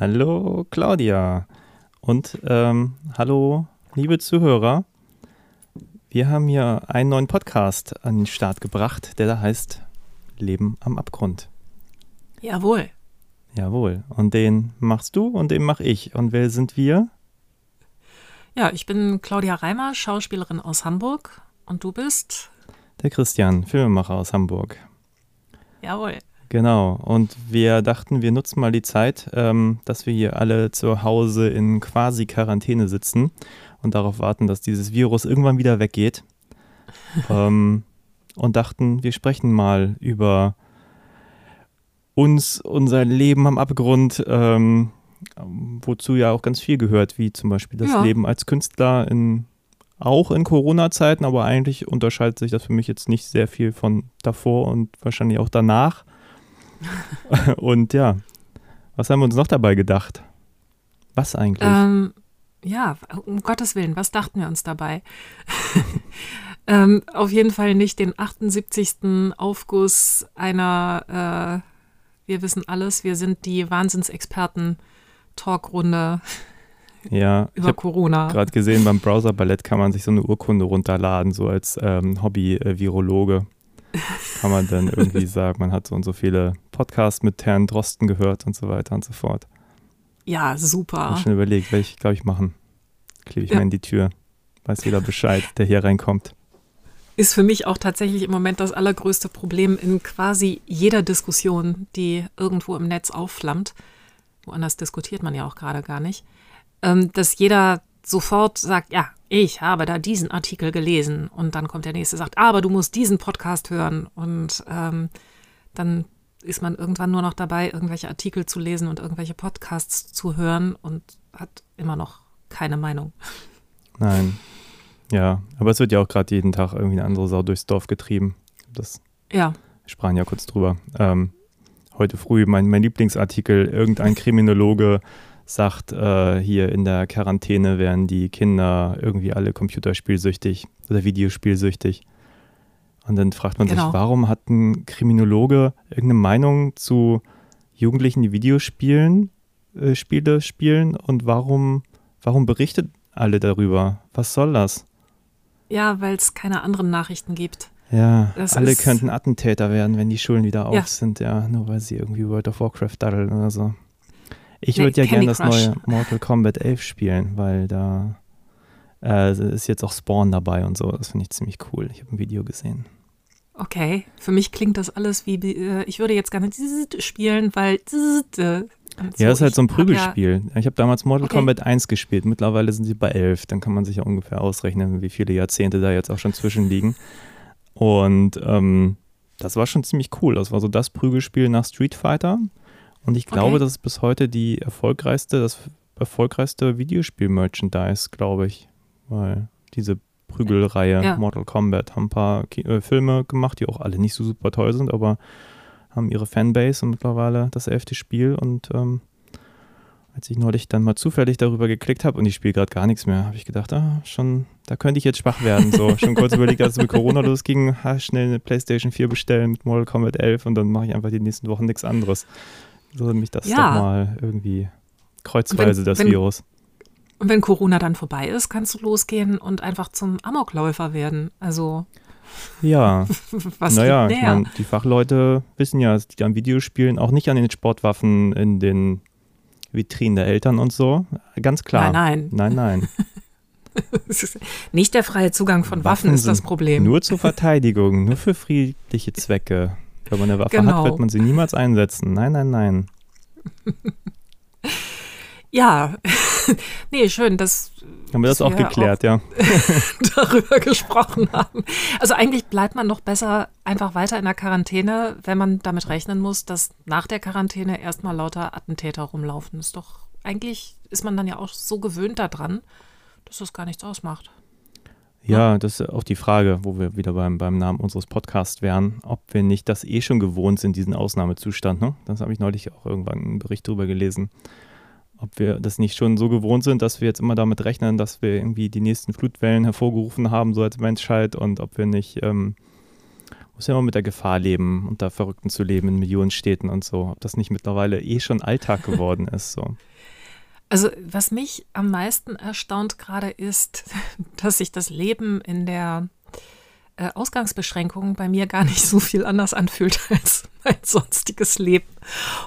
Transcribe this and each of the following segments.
Hallo Claudia und ähm, hallo liebe Zuhörer. Wir haben hier einen neuen Podcast an den Start gebracht, der da heißt Leben am Abgrund. Jawohl. Jawohl. Und den machst du und den mach ich. Und wer sind wir? Ja, ich bin Claudia Reimer, Schauspielerin aus Hamburg. Und du bist? Der Christian, Filmemacher aus Hamburg. Jawohl. Genau. Und wir dachten, wir nutzen mal die Zeit, ähm, dass wir hier alle zu Hause in quasi Quarantäne sitzen und darauf warten, dass dieses Virus irgendwann wieder weggeht. ähm, und dachten, wir sprechen mal über uns, unser Leben am Abgrund, ähm, wozu ja auch ganz viel gehört, wie zum Beispiel das Ja. Leben als Künstler in auch in Corona-Zeiten, aber eigentlich unterscheidet sich das für mich jetzt nicht sehr viel von davor und wahrscheinlich auch danach. und ja, was haben wir uns noch dabei gedacht? Was eigentlich? Ähm, ja, um Gottes Willen, was dachten wir uns dabei? ähm, auf jeden Fall nicht den 78. Aufguss einer äh, Wir wissen alles, wir sind die Wahnsinnsexperten Talkrunde ja, ich über habe Corona. gerade gesehen, beim Browser-Ballett kann man sich so eine Urkunde runterladen, so als ähm, Hobby-Virologe. Kann man dann irgendwie sagen, man hat so und so viele Podcasts mit Herrn Drosten gehört und so weiter und so fort. Ja, super. ich schon überlegt, werde ich, glaube ich, machen. Klebe ich Ja. mal in die Tür. Weiß jeder Bescheid, der hier reinkommt. Ist für mich auch tatsächlich im Moment das allergrößte Problem in quasi jeder Diskussion, die irgendwo im Netz aufflammt. Woanders diskutiert man ja auch gerade gar nicht. Ähm, dass jeder sofort sagt, ja, ich habe da diesen Artikel gelesen. Und dann kommt der nächste, sagt, aber du musst diesen Podcast hören. Und ähm, dann ist man irgendwann nur noch dabei, irgendwelche Artikel zu lesen und irgendwelche Podcasts zu hören und hat immer noch keine Meinung. Nein. Ja, aber es wird ja auch gerade jeden Tag irgendwie eine andere Sau durchs Dorf getrieben. Das Ja, Wir sprachen ja kurz drüber. Ähm, heute früh mein, mein Lieblingsartikel, irgendein Kriminologe sagt, äh, hier in der Quarantäne werden die Kinder irgendwie alle computerspielsüchtig oder videospielsüchtig. Und dann fragt man Genau. sich, warum hat ein Kriminologe irgendeine Meinung zu Jugendlichen, die Videospielen, äh, Spiele spielen und warum, warum berichtet alle darüber? Was soll das? ja, weil es keine anderen Nachrichten gibt. Ja, Das alle könnten Attentäter werden, wenn die Schulen wieder auf Ja. sind, ja, nur weil sie irgendwie World of Warcraft daddeln oder so. Ich Nee, würde ja gerne das neue Mortal Kombat 11 spielen, weil da äh, ist jetzt auch Spawn dabei und so. Das finde ich ziemlich cool. Ich habe ein Video gesehen. Okay, für mich klingt das alles wie, äh, ich würde jetzt gerne spielen, weil und ja, das ist halt so ein Ich hab ja- Prügelspiel. Ich habe damals Mortal Okay. Kombat 1 gespielt. Mittlerweile sind sie bei 11. Dann kann man sich ja ungefähr ausrechnen, wie viele Jahrzehnte da jetzt auch schon zwischenliegen. Und ähm, das war schon ziemlich cool. Das war so das Prügelspiel nach Street Fighter. Und ich glaube, Okay. das ist bis heute die erfolgreichste, das erfolgreichste Videospiel-Merchandise, glaube ich. Weil diese Prügelreihe Ja. Mortal Kombat haben ein paar Ki äh, Filme gemacht, die auch alle nicht so super toll sind, aber haben ihre Fanbase und mittlerweile das elfte Spiel. Und ähm, als ich neulich dann mal zufällig darüber geklickt habe und ich spiele gerade gar nichts mehr, habe ich gedacht, ah, schon, da könnte ich jetzt schwach werden. So, schon kurz überlegt, als es mit Corona losging, ha, schnell eine PlayStation 4 bestellen mit Mortal Kombat 11 und dann mache ich einfach die nächsten Wochen nichts anderes. So mich das Ja. doch mal irgendwie kreuzweise, Wenn- das wenn- Virus. Und wenn Corona dann vorbei ist, kannst du losgehen und einfach zum Amokläufer werden. Also, Ja, was naja, ich mein, die Fachleute wissen ja, die an Videospielen auch nicht an den Sportwaffen in den Vitrinen der Eltern und so. Ganz klar. Nein, Nein, nein. Ist Nicht der freie Zugang von Waffen, ist das Problem. Nur zur Verteidigung, nur für friedliche Zwecke. Wenn man eine Waffe Genau. hat, wird man sie niemals einsetzen. Nein, nein, nein. Ja, nee, schön, dass Haben wir das auch wir geklärt, ja. darüber gesprochen haben. Also eigentlich bleibt man noch besser einfach weiter in der Quarantäne, wenn man damit rechnen muss, dass nach der Quarantäne erstmal lauter Attentäter rumlaufen. Ist doch, eigentlich ist man dann ja auch so gewöhnt daran, dass das gar nichts ausmacht. Ja, das ist auch die Frage, wo wir wieder beim, beim Namen unseres Podcasts wären, ob wir nicht das eh schon gewohnt sind, diesen Ausnahmezustand. Ne? Das habe ich neulich auch irgendwann einen Bericht drüber gelesen. Ob wir das nicht schon so gewohnt sind, dass wir jetzt immer damit rechnen, dass wir irgendwie die nächsten Flutwellen hervorgerufen haben, so als Menschheit, und ob wir nicht ähm, muss ja immer mit der Gefahr leben, unter Verrückten zu leben in Millionenstädten und so. Ob das nicht mittlerweile eh schon Alltag geworden ist. So. Also was mich am meisten erstaunt gerade ist, dass sich das Leben in der äh, Ausgangsbeschränkung bei mir gar nicht so viel anders anfühlt als mein sonstiges Leben.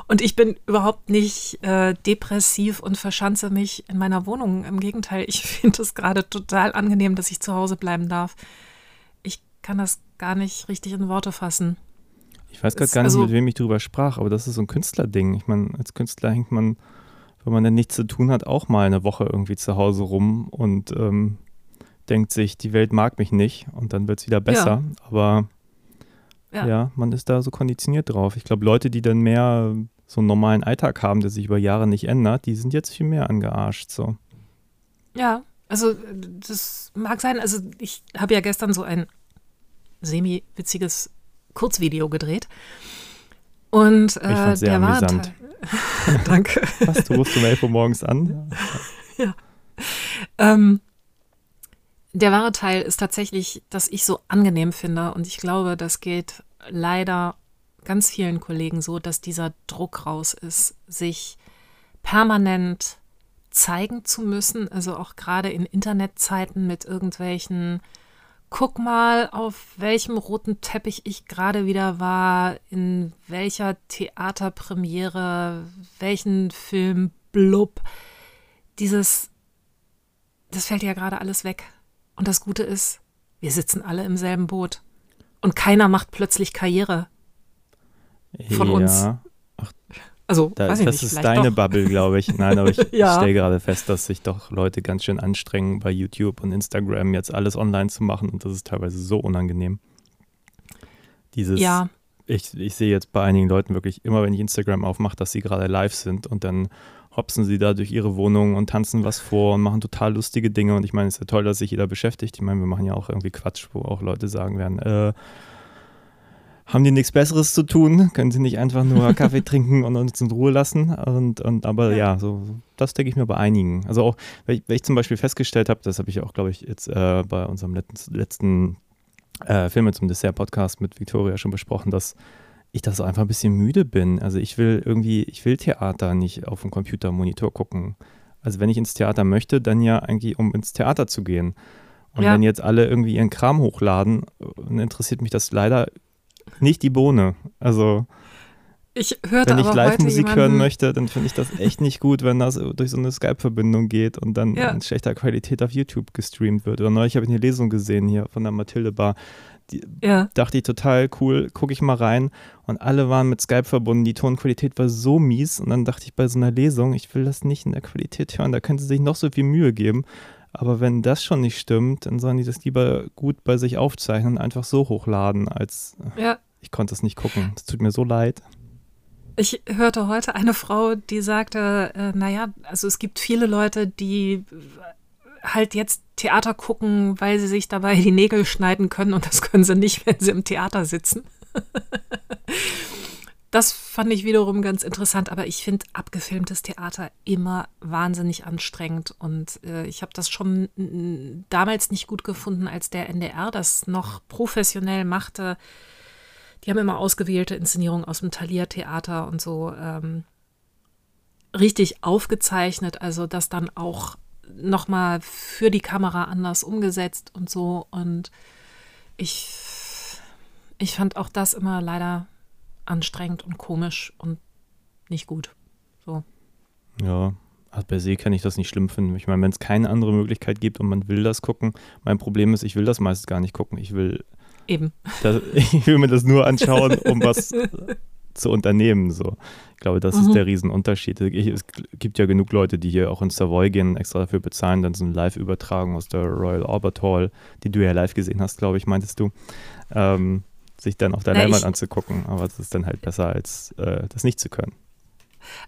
Und ich bin überhaupt nicht äh, depressiv und verschanze mich in meiner Wohnung. Im Gegenteil, ich finde es gerade total angenehm, dass ich zu Hause bleiben darf. Ich kann das gar nicht richtig in Worte fassen. Ich weiß gerade gar nicht, also, mit wem ich darüber sprach, aber das ist so ein Künstlerding. Ich meine, als Künstler hängt man, wenn man dann nichts zu tun hat, auch mal eine Woche irgendwie zu Hause rum und ähm, denkt sich, die Welt mag mich nicht und dann wird es wieder besser. Ja. Aber ja. ja. man ist da so konditioniert drauf. Ich glaube, Leute, die dann mehr so einen normalen Alltag haben, der sich über Jahre nicht ändert, die sind jetzt viel mehr angearscht. So. Ja, also das mag sein. Also ich habe ja gestern so ein semi-witziges Kurzvideo gedreht. Und äh, ich der amüsant. war. Danke. Was, du rufst um 11 Uhr morgens an? ja. Ähm, der wahre Teil ist tatsächlich, dass ich so angenehm finde und ich glaube, das geht leider ganz vielen Kollegen so, dass dieser Druck raus ist, sich permanent zeigen zu müssen, also auch gerade in Internetzeiten mit irgendwelchen guck mal, auf welchem roten Teppich ich gerade wieder war, in welcher Theaterpremiere, welchen Film, blub. Dieses, das fällt ja gerade alles weg. Und das Gute ist, wir sitzen alle im selben Boot. Und keiner macht plötzlich Karriere von ja. uns. Ach, also, da, das nicht, ist deine doch. Bubble, glaube ich. Nein, aber ich, ja. stelle gerade fest, dass sich doch Leute ganz schön anstrengen, bei YouTube und Instagram jetzt alles online zu machen. Und das ist teilweise so unangenehm. Dieses, ja. ich, ich sehe jetzt bei einigen Leuten wirklich immer, wenn ich Instagram aufmache, dass sie gerade live sind und dann hopsen sie da durch ihre Wohnung und tanzen was vor und machen total lustige Dinge. Und ich meine, es ist ja toll, dass sich jeder beschäftigt. Ich meine, wir machen ja auch irgendwie Quatsch, wo auch Leute sagen werden, äh, haben die nichts Besseres zu tun? Können sie nicht einfach nur Kaffee trinken und uns in Ruhe lassen? Und, und aber ja, ja so das denke ich mir bei einigen. Also auch, weil ich, weil ich zum Beispiel festgestellt habe, das habe ich auch, glaube ich, jetzt äh, bei unserem letzten, letzten äh, Filme zum Dessert-Podcast mit Victoria schon besprochen, dass ich das einfach ein bisschen müde bin. Also ich will irgendwie, ich will Theater nicht auf dem Computermonitor gucken. Also wenn ich ins Theater möchte, dann ja eigentlich, um ins Theater zu gehen. Und ja. wenn jetzt alle irgendwie ihren Kram hochladen, dann interessiert mich das leider nicht die Bohne. Also ich hörte wenn ich Live-Musik hören möchte, dann finde ich das echt nicht gut, wenn das durch so eine Skype-Verbindung geht und dann ja. in schlechter Qualität auf YouTube gestreamt wird. Oder neulich habe ich eine Lesung gesehen hier von der Mathilde Bar. Die, ja. Dachte ich total cool, gucke ich mal rein. Und alle waren mit Skype verbunden. Die Tonqualität war so mies. Und dann dachte ich bei so einer Lesung, ich will das nicht in der Qualität hören. Da können sie sich noch so viel Mühe geben. Aber wenn das schon nicht stimmt, dann sollen die das lieber gut bei sich aufzeichnen und einfach so hochladen, als ja. ich konnte es nicht gucken. Es tut mir so leid. Ich hörte heute eine Frau, die sagte, äh, naja, also es gibt viele Leute, die halt jetzt Theater gucken, weil sie sich dabei die Nägel schneiden können und das können sie nicht, wenn sie im Theater sitzen. das fand ich wiederum ganz interessant, aber ich finde abgefilmtes Theater immer wahnsinnig anstrengend und äh, ich habe das schon damals nicht gut gefunden, als der NDR das noch professionell machte. Die haben immer ausgewählte Inszenierungen aus dem Thalia-Theater und so ähm, richtig aufgezeichnet, also das dann auch nochmal für die Kamera anders umgesetzt und so. Und ich, ich fand auch das immer leider anstrengend und komisch und nicht gut. So. Ja, also per se kann ich das nicht schlimm finden. Ich meine, wenn es keine andere Möglichkeit gibt und man will das gucken, mein Problem ist, ich will das meistens gar nicht gucken. Ich will Eben. Das, ich will mir das nur anschauen, um was zu unternehmen. So. Ich glaube, das mhm. ist der Riesenunterschied. Ich, es gibt ja genug Leute, die hier auch ins Savoy gehen und extra dafür bezahlen, dann so eine Live-Übertragung aus der Royal Albert Hall, die du ja live gesehen hast, glaube ich, meintest du, ähm, sich dann auf der Na, Leinwand anzugucken. Aber es ist dann halt besser, als äh, das nicht zu können.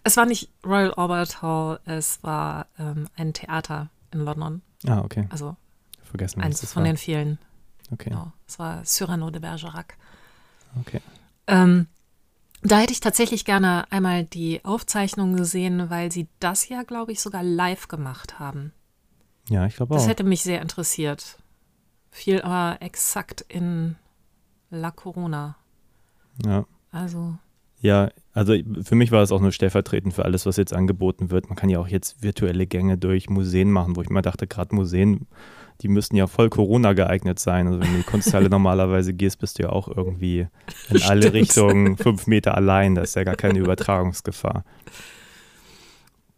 Es war nicht Royal Albert Hall, es war ähm, ein Theater in London. Ah, okay. Also Vergessen, eins von war. den vielen. Okay. Genau, es war Cyrano de Bergerac. Okay. Ähm, da hätte ich tatsächlich gerne einmal die Aufzeichnung gesehen, weil sie das ja, glaube ich, sogar live gemacht haben. Ja, ich glaube auch. Das hätte mich sehr interessiert. Fiel aber exakt in La Corona. Ja. Also. Ja, also für mich war es auch nur stellvertretend für alles, was jetzt angeboten wird. Man kann ja auch jetzt virtuelle Gänge durch Museen machen, wo ich mal dachte, gerade Museen, die müssten ja voll Corona geeignet sein. Also wenn du in die Kunsthalle normalerweise gehst, bist du ja auch irgendwie in alle. Richtungen fünf Meter allein. Da ist ja gar keine Übertragungsgefahr.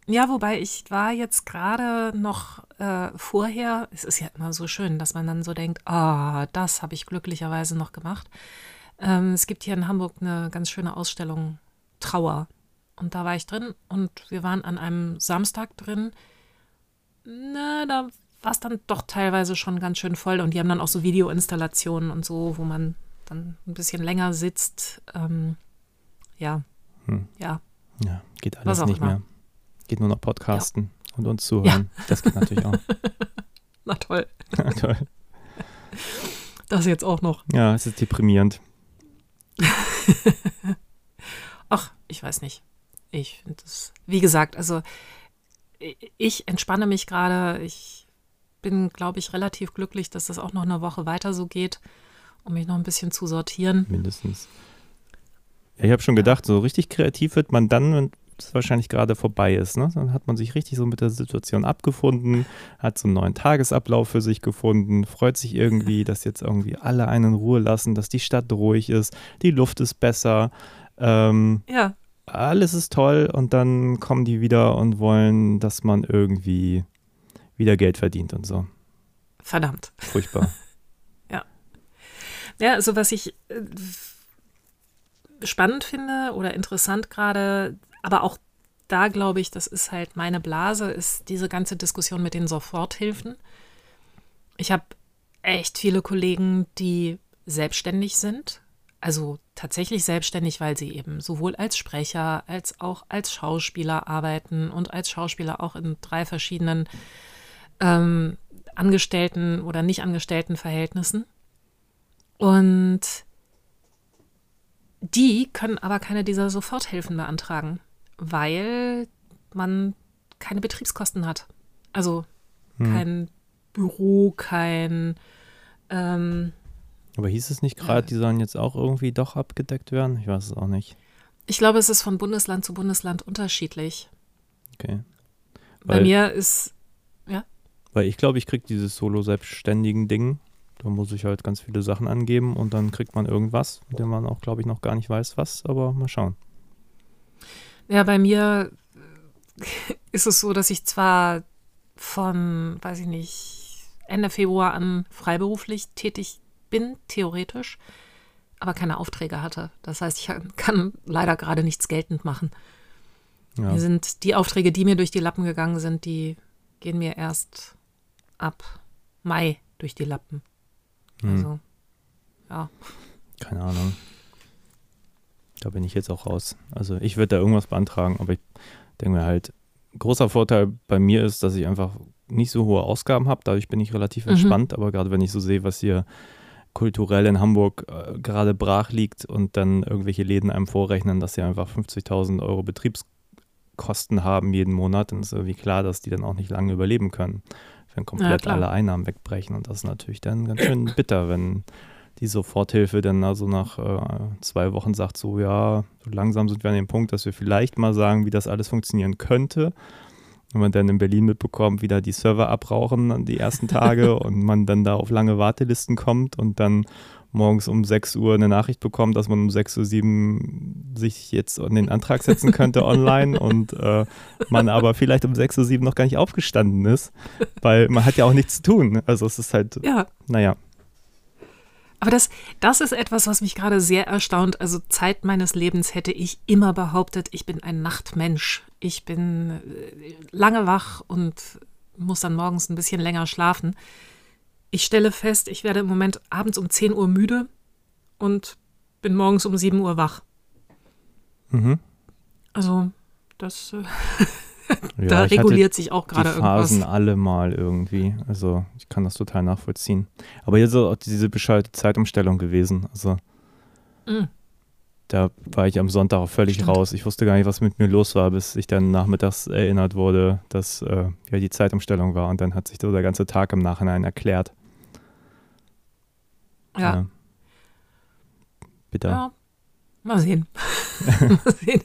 Ja, wobei ich war jetzt gerade noch äh, vorher, es ist ja immer so schön, dass man dann so denkt, ah, das habe ich glücklicherweise noch gemacht. Ähm, es gibt hier in Hamburg eine ganz schöne Ausstellung Trauer. Und da war ich drin und wir waren an einem Samstag drin. Na, da war es dann doch teilweise schon ganz schön voll und die haben dann auch so Videoinstallationen und so, wo man dann ein bisschen länger sitzt. Ähm, ja, Hm. ja, Ja, geht alles auch nicht immer. mehr. Geht nur noch Podcasten und uns zuhören. Das geht natürlich auch. na toll. Toll. Das jetzt auch noch. Ja, es ist deprimierend. Ach, ich weiß nicht. Ich finde das, wie gesagt, also ich entspanne mich gerade. Ich bin, glaube ich, relativ glücklich, dass das auch noch eine Woche weiter so geht, um mich noch ein bisschen zu sortieren. mindestens. Ja, ich habe schon gedacht, so richtig kreativ wird man dann, es wahrscheinlich gerade vorbei ist. Ne? Dann hat man sich richtig so mit der Situation abgefunden, hat so einen neuen Tagesablauf für sich gefunden, freut sich irgendwie, dass jetzt irgendwie alle einen in Ruhe lassen, dass die Stadt ruhig ist, die Luft ist besser, ähm, Ja, alles ist toll und dann kommen die wieder und wollen, dass man irgendwie wieder Geld verdient und so. verdammt. Furchtbar. Ja, also was ich äh, spannend finde oder interessant gerade, aber auch da glaube ich, das ist halt meine Blase, ist diese ganze Diskussion mit den Soforthilfen. Ich habe echt viele Kollegen, die selbstständig sind, also tatsächlich selbstständig, weil sie eben sowohl als Sprecher als auch als Schauspieler arbeiten und als Schauspieler auch in drei verschiedenen ähm, Angestellten oder nicht Angestellten Verhältnissen. Und die können aber keine dieser Soforthilfen beantragen, weil man keine Betriebskosten hat. Also Hm. kein Büro, kein ähm, Aber hieß es nicht gerade, die sollen jetzt auch irgendwie doch abgedeckt werden? Ich weiß es auch nicht. ich glaube, es ist von Bundesland zu Bundesland unterschiedlich. Okay. Bei Weil- mir ist, Weil ich glaube, ich kriege dieses solo-selbstständigen Ding. Da muss ich halt ganz viele Sachen angeben und dann kriegt man irgendwas, mit dem man auch, glaube ich, noch gar nicht weiß, was, aber mal schauen. Ja, bei mir ist es so, dass ich zwar von, weiß ich nicht, Ende Februar an freiberuflich tätig bin, theoretisch, aber keine Aufträge hatte. Das heißt, ich kann leider gerade nichts geltend machen. Ja. Mir sind die Aufträge, die mir durch die Lappen gegangen sind, die gehen mir erst ab Mai durch die Lappen. Hm, Also, ja. keine Ahnung. Da bin ich jetzt auch raus. Also ich würde da irgendwas beantragen, aber ich denke mir halt, großer Vorteil bei mir ist, dass ich einfach nicht so hohe Ausgaben habe. Dadurch bin ich relativ Mhm. entspannt. Aber gerade wenn ich so sehe, was hier kulturell in Hamburg äh, gerade brach liegt und dann irgendwelche Läden einem vorrechnen, dass sie einfach 50.000 Euro Betriebskosten haben jeden Monat, dann ist irgendwie klar, dass die dann auch nicht lange überleben können, wenn komplett klar. alle Einnahmen wegbrechen. Und das ist natürlich dann ganz schön bitter, wenn die Soforthilfe dann also nach äh, zwei Wochen sagt, so ja, so langsam sind wir an dem Punkt, dass wir vielleicht mal sagen, wie das alles funktionieren könnte. Wenn man dann in Berlin mitbekommt, wie da die Server abrauchen an die ersten Tage und man dann da auf lange Wartelisten kommt und dann morgens um 6 Uhr eine Nachricht bekommt, dass man um 6.07 Uhr sich jetzt an den Antrag setzen könnte online und äh, man aber vielleicht um 6.07 Uhr noch gar nicht aufgestanden ist, weil man hat ja auch nichts zu tun. Also es ist halt, Ja, naja, aber das, das ist etwas, was mich gerade sehr erstaunt. Also Zeit meines Lebens hätte ich immer behauptet, ich bin ein Nachtmensch. Ich bin äh, lange wach und muss dann morgens ein bisschen länger schlafen. Ich stelle fest, ich werde im Moment abends um 10 Uhr müde und bin morgens um 7 Uhr wach. mhm. Also das, äh, ja da reguliert sich auch die gerade Phasen irgendwas. alle mal irgendwie. Also ich kann das total nachvollziehen. Aber jetzt ist auch diese bescheuerte Zeitumstellung gewesen. Also Mm. da war ich am Sonntag auch völlig Stimmt. raus. Ich wusste gar nicht, was mit mir los war, bis ich dann nachmittags erinnert wurde, dass äh, ja die Zeitumstellung war. Und dann hat sich so der ganze Tag im Nachhinein erklärt. Ja. Bitter. Ja, mal sehen. mal sehen,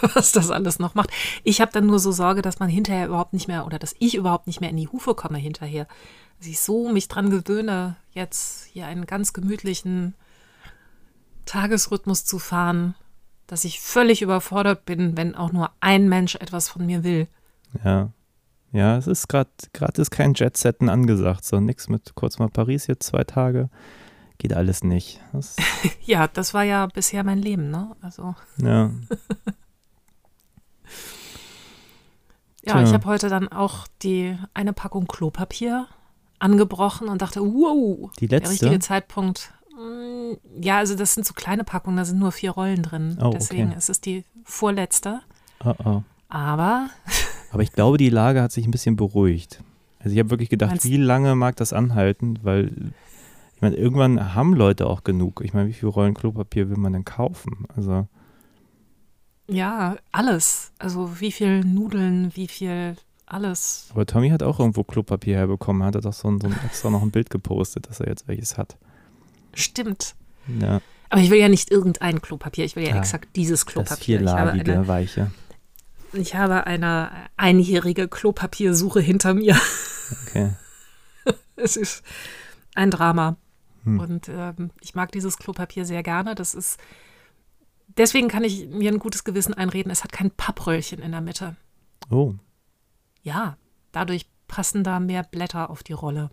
was das alles noch macht. Ich habe dann nur so Sorge, dass man hinterher überhaupt nicht mehr oder dass ich überhaupt nicht mehr in die Hufe komme hinterher. Dass ich so mich dran gewöhne, jetzt hier einen ganz gemütlichen Tagesrhythmus zu fahren, dass ich völlig überfordert bin, wenn auch nur ein Mensch etwas von mir will. Ja. Ja, es ist gerade, gerade ist kein Jetsetten angesagt, so nix mit kurz mal Paris jetzt zwei Tage. Geht alles nicht. Das, Ja, das war ja bisher mein Leben, ne? Also, ja. ja, Tja. ich habe heute dann auch die eine Packung Klopapier angebrochen und dachte, wow, Die der letzte. richtige Zeitpunkt. Mm, Ja, also das sind so kleine Packungen, da sind nur vier Rollen drin. Oh, okay. Deswegen ist es die vorletzte. Oh, oh. Aber Aber ich glaube, die Lage hat sich ein bisschen beruhigt. Also ich habe wirklich gedacht, wie lange mag das anhalten? Weil, ich meine, irgendwann haben Leute auch genug. Ich meine, wie viele Rollen Klopapier will man denn kaufen? Also, ja, alles. Also wie viel Nudeln, wie viel alles. aber Tommy hat auch irgendwo Klopapier herbekommen. Hat er doch so ein, so ein extra noch ein Bild gepostet, dass er jetzt welches hat. Stimmt. Ja, Aber ich will ja nicht irgendein Klopapier, ich will ja Ah, exakt dieses das Klopapier. Ich habe, vierlagige, eine, weiche. ich habe eine einjährige Klopapiersuche hinter mir. Okay. Es ist ein Drama. Hm. Und ähm, ich mag dieses Klopapier sehr gerne. Das ist. Deswegen kann ich mir ein gutes Gewissen einreden, es hat kein Pappröllchen in der Mitte. Oh, Ja, dadurch passen da mehr Blätter auf die Rolle.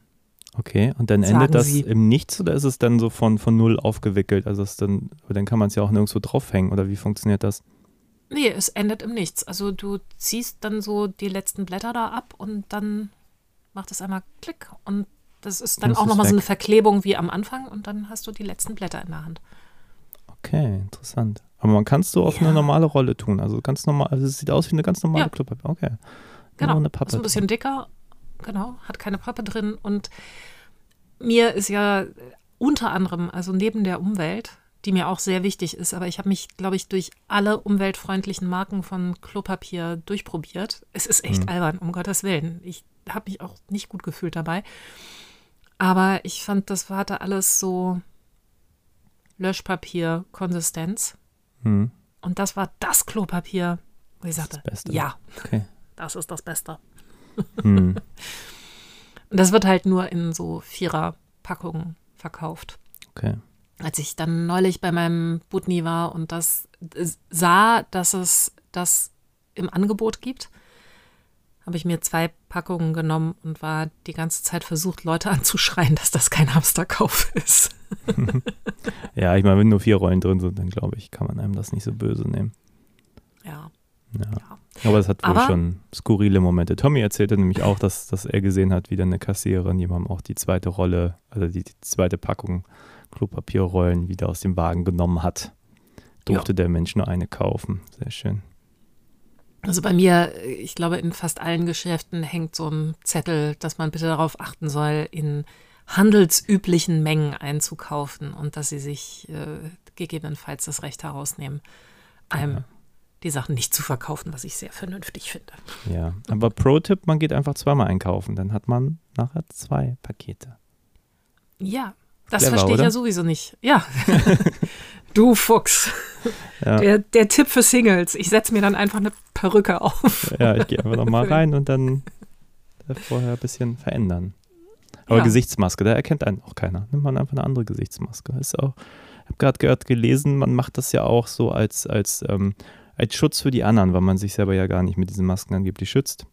okay. Und dann Sagen endet das Sie. im Nichts oder ist es dann so von, von null aufgewickelt? Also ist dann, dann kann man es ja auch nirgendwo draufhängen oder wie funktioniert das? Nee, es endet im Nichts. Also du ziehst dann so die letzten Blätter da ab und dann macht es einmal Klick und das ist dann Das auch ist nochmal so eine Verklebung wie am Anfang und dann hast du die letzten Blätter in der Hand. Okay, interessant. Aber man kann es so auf Ja. eine normale Rolle tun. Also ganz normal, also es sieht aus wie eine ganz normale Ja. Klopapier. Okay. Genau. Nur eine ist Pappe. ein bisschen dicker, genau, hat keine Pappe drin und mir ist ja unter anderem, also neben der Umwelt, die mir auch sehr wichtig ist, aber ich habe mich, glaube ich, durch alle umweltfreundlichen Marken von Klopapier durchprobiert. Es ist echt Mhm. albern, um Gottes Willen. Ich habe mich auch nicht gut gefühlt dabei. Aber ich fand, das hatte alles so Löschpapier-Konsistenz. Hm. Und das war das Klopapier, wo ich Das ist sagte, das Beste. ja, Okay. das ist das Beste. Hm. Und das wird halt nur in so Vierer-Packungen verkauft. Okay. Als ich dann neulich bei meinem Budni war und das sah, dass es das im Angebot gibt, habe ich mir zwei Packungen genommen und war die ganze Zeit versucht, Leute anzuschreien, dass das kein Hamsterkauf ist. Ja, ich meine, wenn nur vier Rollen drin sind, dann glaube ich, kann man einem das nicht so böse nehmen. Ja, Ja. ja. Aber es hat wohl Aber- schon skurrile Momente. Tommy erzählte nämlich auch, dass, dass er gesehen hat, wie dann eine Kassiererin jemandem auch die zweite Rolle, also die, die zweite Packung Klopapierrollen wieder aus dem Wagen genommen hat. Durfte der Mensch nur eine kaufen. Sehr schön. Also bei mir, ich glaube, in fast allen Geschäften hängt so ein Zettel, dass man bitte darauf achten soll, in handelsüblichen Mengen einzukaufen und dass sie sich äh, gegebenenfalls das Recht herausnehmen, einem Ja. die Sachen nicht zu verkaufen, was ich sehr vernünftig finde. Ja, aber Pro-Tipp, man geht einfach zweimal einkaufen. Dann hat man nachher zwei Pakete. Ja, das Clever, verstehe ich oder? ja sowieso nicht. Ja, du Fuchs. Ja, Der, der Tipp für Singles. Ich setze mir dann einfach eine Perücke auf. ja ich gehe einfach nochmal rein und dann äh, vorher ein bisschen verändern. Aber Ja. Gesichtsmaske, da erkennt einen auch keiner. Nimmt man einfach eine andere Gesichtsmaske. Ist auch, ich habe gerade gehört, gelesen, man macht das ja auch so als, als, ähm, als Schutz für die anderen, weil man sich selber ja gar nicht mit diesen Masken angeblich schützt.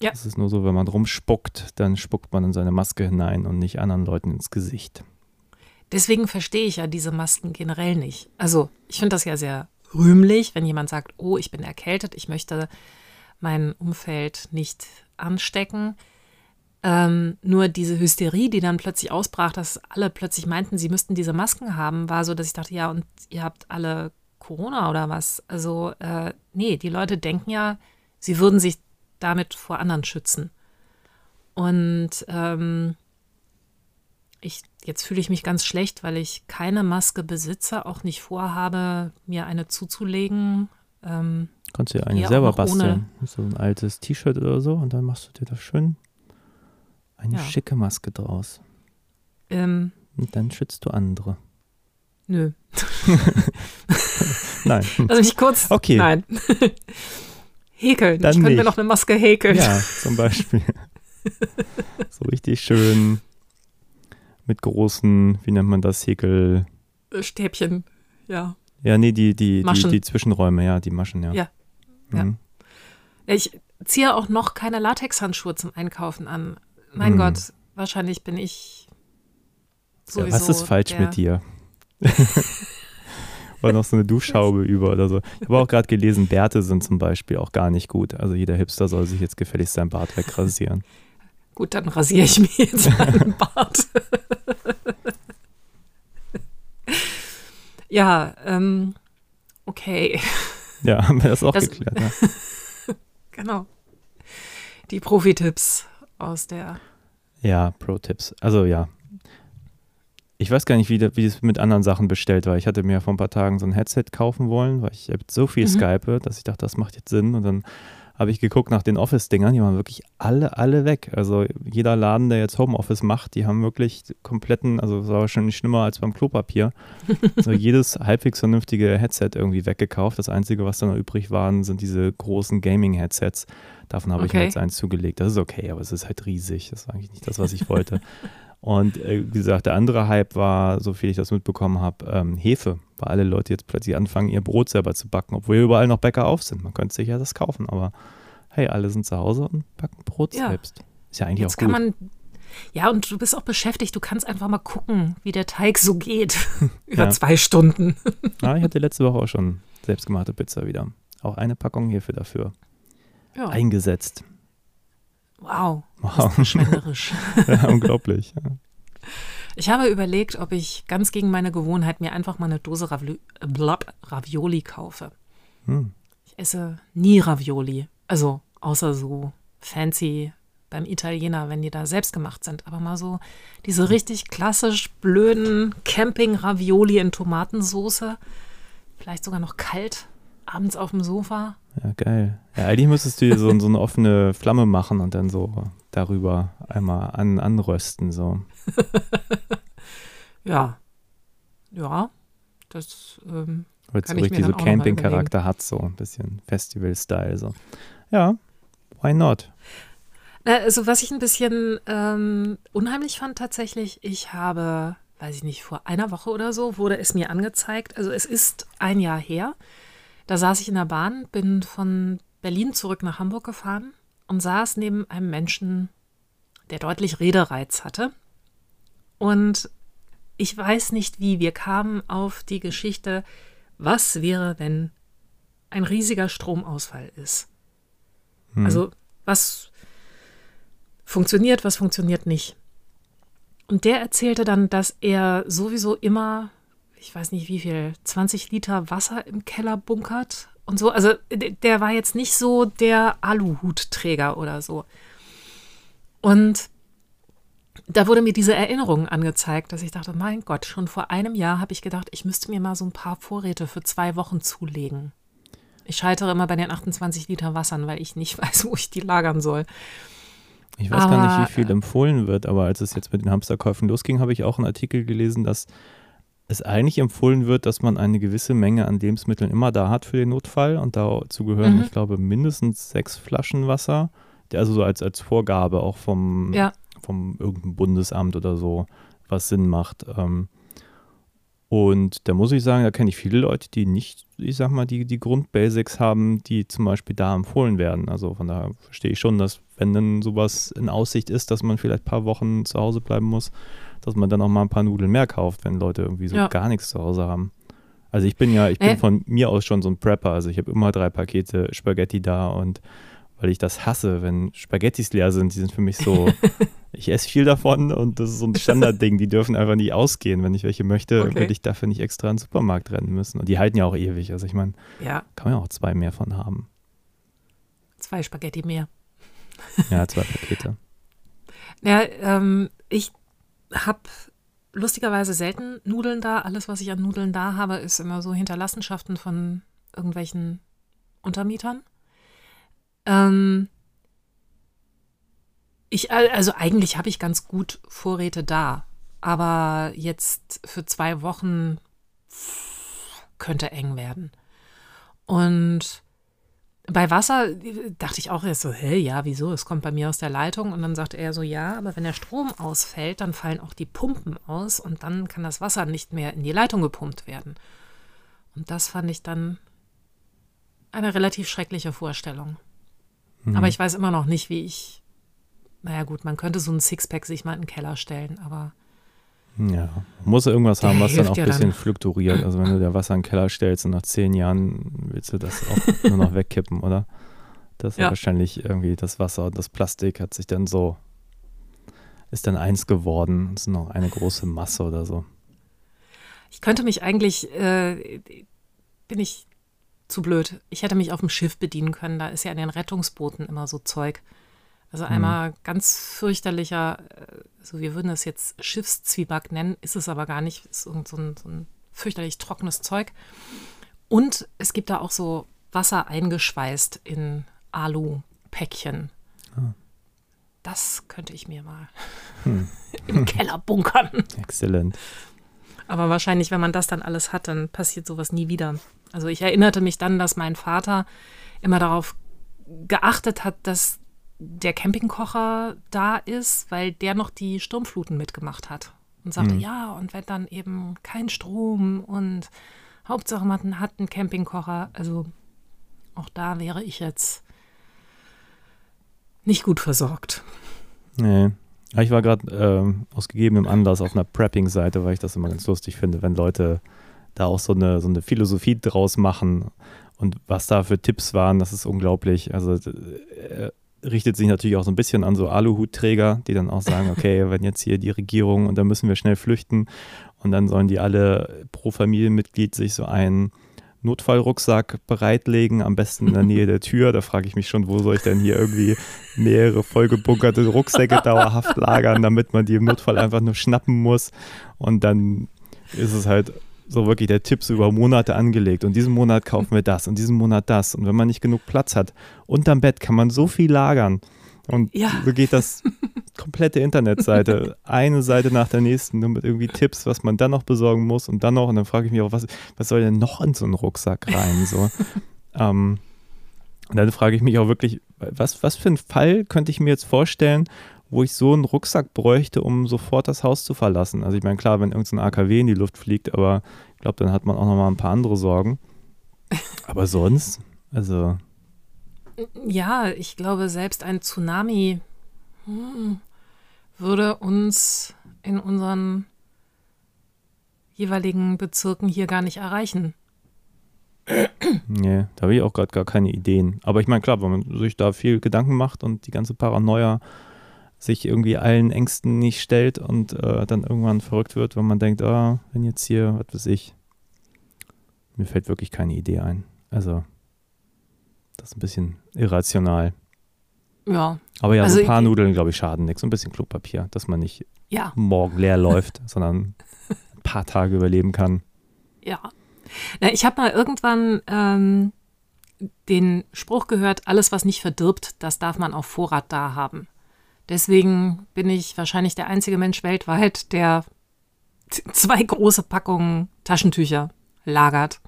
Ja. Es ist nur so, wenn man rumspuckt, dann spuckt man in seine Maske hinein und nicht anderen Leuten ins Gesicht. Deswegen verstehe ich ja diese Masken generell nicht. Also, ich finde das ja sehr rühmlich, wenn jemand sagt, oh, ich bin erkältet, ich möchte mein Umfeld nicht anstecken. Ähm, nur diese Hysterie, die dann plötzlich ausbrach, dass alle plötzlich meinten, sie müssten diese Masken haben, war so, dass ich dachte, ja, und ihr habt alle Corona oder was? Also, äh, nee, die Leute denken ja, sie würden sich damit vor anderen schützen. Und ähm, ich, jetzt fühle ich mich ganz schlecht, weil ich keine Maske besitze, auch nicht vorhabe, mir eine zuzulegen. Ähm, Kannst du ja eine selber basteln. So ein altes T-Shirt oder so und dann machst du dir da schön eine Ja. schicke Maske draus. ähm, Und dann schützt du andere. Nö. Nein. Also mich kurz. Okay. Nein. häkeln. Dann ich könnte mir nicht. noch eine Maske häkeln. Ja, zum Beispiel. so richtig schön mit großen, wie nennt man das, Häkel. Äh, Stäbchen. Ja. Ja, nee, die, die, die, die Zwischenräume, ja, die Maschen, ja. Ja, ja. Mhm. Ich ziehe auch noch keine Latexhandschuhe zum Einkaufen an. Mein Hm. Gott, wahrscheinlich bin ich Ja, sowieso. was ist falsch mit dir? Oder noch so eine Duschhaube über oder so. Ich habe auch gerade gelesen, Bärte sind zum Beispiel auch gar nicht gut. Also jeder Hipster soll sich jetzt gefälligst sein Bart wegrasieren. Gut, dann rasiere ich mir jetzt meinen Bart. ja, ähm, okay, Ja, haben wir das auch Das- geklärt. Ja. genau. Die Profi-Tipps aus der. ja, Pro-Tipps. Also ja. Ich weiß gar nicht, wie, wie es mit anderen Sachen bestellt war. Ich hatte mir vor ein paar Tagen so ein Headset kaufen wollen, weil ich so viel Mhm. Skype, dass ich dachte, das macht jetzt Sinn. Und dann habe ich geguckt nach den Office-Dingern, die waren wirklich alle, alle weg. Also jeder Laden, der jetzt Homeoffice macht, die haben wirklich kompletten, also es war wahrscheinlich schlimmer als beim Klopapier. so jedes halbwegs vernünftige Headset irgendwie weggekauft. Das Einzige, was dann noch übrig waren, sind diese großen Gaming-Headsets. Davon habe ich mir Okay. jetzt eins zugelegt. Das ist okay, aber es ist halt riesig. Das ist eigentlich nicht das, was ich wollte. Und äh, wie gesagt, der andere Hype war, so viel ich das mitbekommen habe, ähm, Hefe. Weil alle Leute jetzt plötzlich anfangen, ihr Brot selber zu backen, obwohl ja überall noch Bäcker auf sind. Man könnte sich ja das kaufen, aber hey, alle sind zu Hause und backen Brot Ja. selbst. Ist ja eigentlich Jetzt auch kann gut. man. Ja, und du bist auch beschäftigt. Du kannst einfach mal gucken, wie der Teig so geht. Über Ja. zwei Stunden. Ah, ich hatte letzte Woche auch schon selbstgemachte Pizza wieder. Auch eine Packung Hefe dafür Ja. eingesetzt. Wow. Wow, Verschwenderisch. ja, unglaublich. Ja. Ich habe überlegt, ob ich ganz gegen meine Gewohnheit mir einfach mal eine Dose Ravli blab, Ravioli kaufe. Hm. Ich esse nie Ravioli. Also außer so fancy beim Italiener, wenn die da selbst gemacht sind. Aber mal so diese richtig klassisch blöden Camping-Ravioli in Tomatensoße. Vielleicht sogar noch kalt, abends auf dem Sofa. Ja, geil. Ja, eigentlich müsstest du dir so, so eine offene Flamme machen und dann so darüber einmal an, anrösten. So. Ja. Ja. Das, ähm, Weil es so richtig so Camping-Charakter hat, so ein bisschen Festival-Style. So. Ja, why not? Also was ich ein bisschen ähm, unheimlich fand tatsächlich, ich habe, weiß ich nicht, vor einer Woche oder so wurde es mir angezeigt. Also es ist ein Jahr her. Da saß ich in der Bahn, bin von Berlin zurück nach Hamburg gefahren und saß neben einem Menschen, der deutlich Redereiz hatte. Und ich weiß nicht wie, wir kamen auf die Geschichte, was wäre, wenn ein riesiger Stromausfall ist. Hm. Also was funktioniert, was funktioniert nicht. Und der erzählte dann, dass er sowieso immer, ich weiß nicht wie viel, 20 Liter Wasser im Keller bunkert und so. Also der war jetzt nicht so der Aluhutträger oder so. Und da wurde mir diese Erinnerung angezeigt, dass ich dachte, mein Gott, schon vor einem Jahr habe ich gedacht, ich müsste mir mal so ein paar Vorräte für zwei Wochen zulegen. Ich scheitere immer bei den 28 Liter Wassern, weil ich nicht weiß, wo ich die lagern soll. Ich weiß gar Aber, nicht, wie viel empfohlen wird, aber als es jetzt mit den Hamsterkäufen losging, habe ich auch einen Artikel gelesen, dass es eigentlich empfohlen wird, dass man eine gewisse Menge an Lebensmitteln immer da hat für den Notfall und dazu gehören, Mhm. ich glaube, mindestens sechs Flaschen Wasser, also so als, als Vorgabe auch vom, Ja, vom irgendeinem Bundesamt oder so, was Sinn macht. Ähm, und da muss ich sagen, da kenne ich viele Leute, die nicht, ich sag mal, die, die Grundbasics haben, die zum Beispiel da empfohlen werden. Also von daher verstehe ich schon, dass wenn dann sowas in Aussicht ist, dass man vielleicht ein paar Wochen zu Hause bleiben muss, dass man dann auch mal ein paar Nudeln mehr kauft, wenn Leute irgendwie so Ja. gar nichts zu Hause haben. Also ich bin ja, ich bin Äh. von mir aus schon so ein Prepper. Also ich habe immer drei Pakete Spaghetti da und weil ich das hasse, wenn Spaghettis leer sind, die sind für mich so, ich esse viel davon und das ist so ein Standardding, die dürfen einfach nicht ausgehen. Wenn ich welche möchte, Okay. würde ich dafür nicht extra in den Supermarkt rennen müssen. Und die halten ja auch ewig. Also ich meine, ja, kann man ja auch zwei mehr von haben. zwei Spaghetti mehr. Ja, zwei Pakete. Ja, ähm, ich habe lustigerweise selten Nudeln da. Alles, was ich an Nudeln da habe, ist immer so Hinterlassenschaften von irgendwelchen Untermietern. Ähm, ich, al- also eigentlich habe ich ganz gut Vorräte da, aber jetzt für zwei Wochen könnte eng werden. Und bei Wasser dachte ich auch erst so, hä, ja, wieso? Es kommt bei mir aus der Leitung. Und dann sagte er so, ja, aber wenn der Strom ausfällt, dann fallen auch die Pumpen aus und dann kann das Wasser nicht mehr in die Leitung gepumpt werden. Und das fand ich dann eine relativ schreckliche Vorstellung. Mhm. Aber ich weiß immer noch nicht, wie ich. Naja, gut, man könnte so ein Sixpack sich mal in den Keller stellen, aber. Ja, muss irgendwas haben, was dann auch ein bisschen dann. fluktuiert. Also, wenn du dir Wasser in den Keller stellst und nach zehn Jahren willst du das auch nur noch wegkippen, oder? Das ist ja. wahrscheinlich irgendwie das Wasser und das Plastik hat sich dann so. Ist dann eins geworden. Das ist noch eine große Masse oder so. Ich könnte mich eigentlich. Äh, bin ich zu blöd. Ich hätte mich auf dem Schiff bedienen können. Da ist ja in den Rettungsbooten immer so Zeug. Also mhm. einmal mhm. ganz fürchterlicher, also wir würden es jetzt Schiffszwieback nennen, ist es aber gar nicht. Ist irgend so ein, so ein fürchterlich trockenes Zeug. Und es gibt da auch so Wasser eingeschweißt in Alu-Päckchen. Ah. Das könnte ich mir mal hm. im Keller bunkern. Exzellent. Aber wahrscheinlich, wenn man das dann alles hat, dann passiert sowas nie wieder. Also ich erinnerte mich dann, dass mein Vater immer darauf geachtet hat, dass der Campingkocher da ist, weil der noch die Sturmfluten mitgemacht hat. Und sagte, mhm. ja, und wenn dann eben kein Strom und Hauptsache man hat einen Campingkocher. Also auch da wäre ich jetzt nicht gut versorgt. Nee. Ich war gerade äh, aus gegebenem Anlass auf einer Prepping-Seite, weil ich das immer ganz lustig finde, wenn Leute da auch so eine, so eine Philosophie draus machen. Und was da für Tipps waren, das ist unglaublich. Also äh, richtet sich natürlich auch so ein bisschen an so Aluhutträger, die dann auch sagen, okay, wenn jetzt hier die Regierung und dann müssen wir schnell flüchten und dann sollen die alle pro Familienmitglied sich so einen Notfallrucksack bereitlegen, am besten in der Nähe der Tür. Da frage ich mich schon, wo soll ich denn hier irgendwie mehrere vollgebunkerte Rucksäcke dauerhaft lagern, damit man die im Notfall einfach nur schnappen muss. Und dann ist es halt so wirklich der Tipp so über Monate angelegt. Und diesen Monat kaufen wir das und diesen Monat das. Und wenn man nicht genug Platz hat, unterm Bett kann man so viel lagern. Und ja. so geht das komplette Internetseite, eine Seite nach der nächsten, nur mit irgendwie Tipps, was man dann noch besorgen muss und dann noch. Und dann frage ich mich auch, was, was soll denn noch in so einen Rucksack rein? So. ähm, und dann frage ich mich auch wirklich, was, was für einen Fall könnte ich mir jetzt vorstellen, wo ich so einen Rucksack bräuchte, um sofort das Haus zu verlassen. Also ich meine, klar, wenn irgendein AKW in die Luft fliegt, aber ich glaube, dann hat man auch noch mal ein paar andere Sorgen. Aber sonst, also. Ja, ich glaube, selbst ein Tsunami hm, würde uns in unseren jeweiligen Bezirken hier gar nicht erreichen. Nee, da habe ich auch gerade gar keine Ideen. Aber ich meine, klar, wenn man sich da viel Gedanken macht und die ganze Paranoia sich irgendwie allen Ängsten nicht stellt und äh, dann irgendwann verrückt wird, wenn man denkt, ah, wenn jetzt hier, was weiß ich, mir fällt wirklich keine Idee ein. Also, das ist ein bisschen irrational. Ja. Aber ja, also so ein paar Nudeln, glaube ich, schaden nichts. Ein bisschen Klopapier, dass man nicht ja. morgen leer läuft, sondern ein paar Tage überleben kann. Ja. Na, ich habe mal irgendwann ähm, den Spruch gehört, alles, was nicht verdirbt, das darf man auf Vorrat da haben. Deswegen bin ich wahrscheinlich der einzige Mensch weltweit, der zwei große Packungen Taschentücher lagert.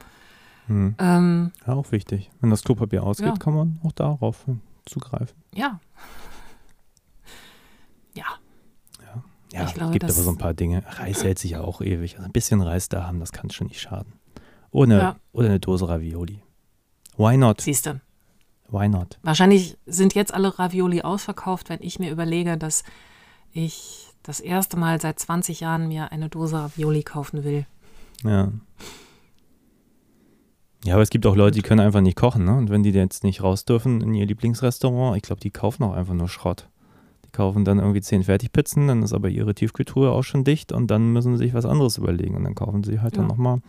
Hm. Ähm, ja, auch wichtig. Wenn das Klopapier ausgeht, ja. kann man auch darauf zugreifen. Ja. Ja. Ja, ja es gibt aber so ein paar Dinge. Reis hält sich ja auch ewig. Also ein bisschen Reis da haben, das kann schon nicht schaden. Ohne, ja. Oder eine Dose Ravioli. Why not? Siehst du. Why not? Wahrscheinlich sind jetzt alle Ravioli ausverkauft, wenn ich mir überlege, dass ich das erste Mal seit 20 Jahren mir eine Dose Ravioli kaufen will. Ja. Ja, aber es gibt auch Leute, die können einfach nicht kochen, ne? Und wenn die jetzt nicht raus dürfen in ihr Lieblingsrestaurant, ich glaube, die kaufen auch einfach nur Schrott. Die kaufen dann irgendwie zehn Fertigpizzen, dann ist aber ihre Tiefkühltruhe auch schon dicht und dann müssen sie sich was anderes überlegen und dann kaufen sie halt ja. dann nochmal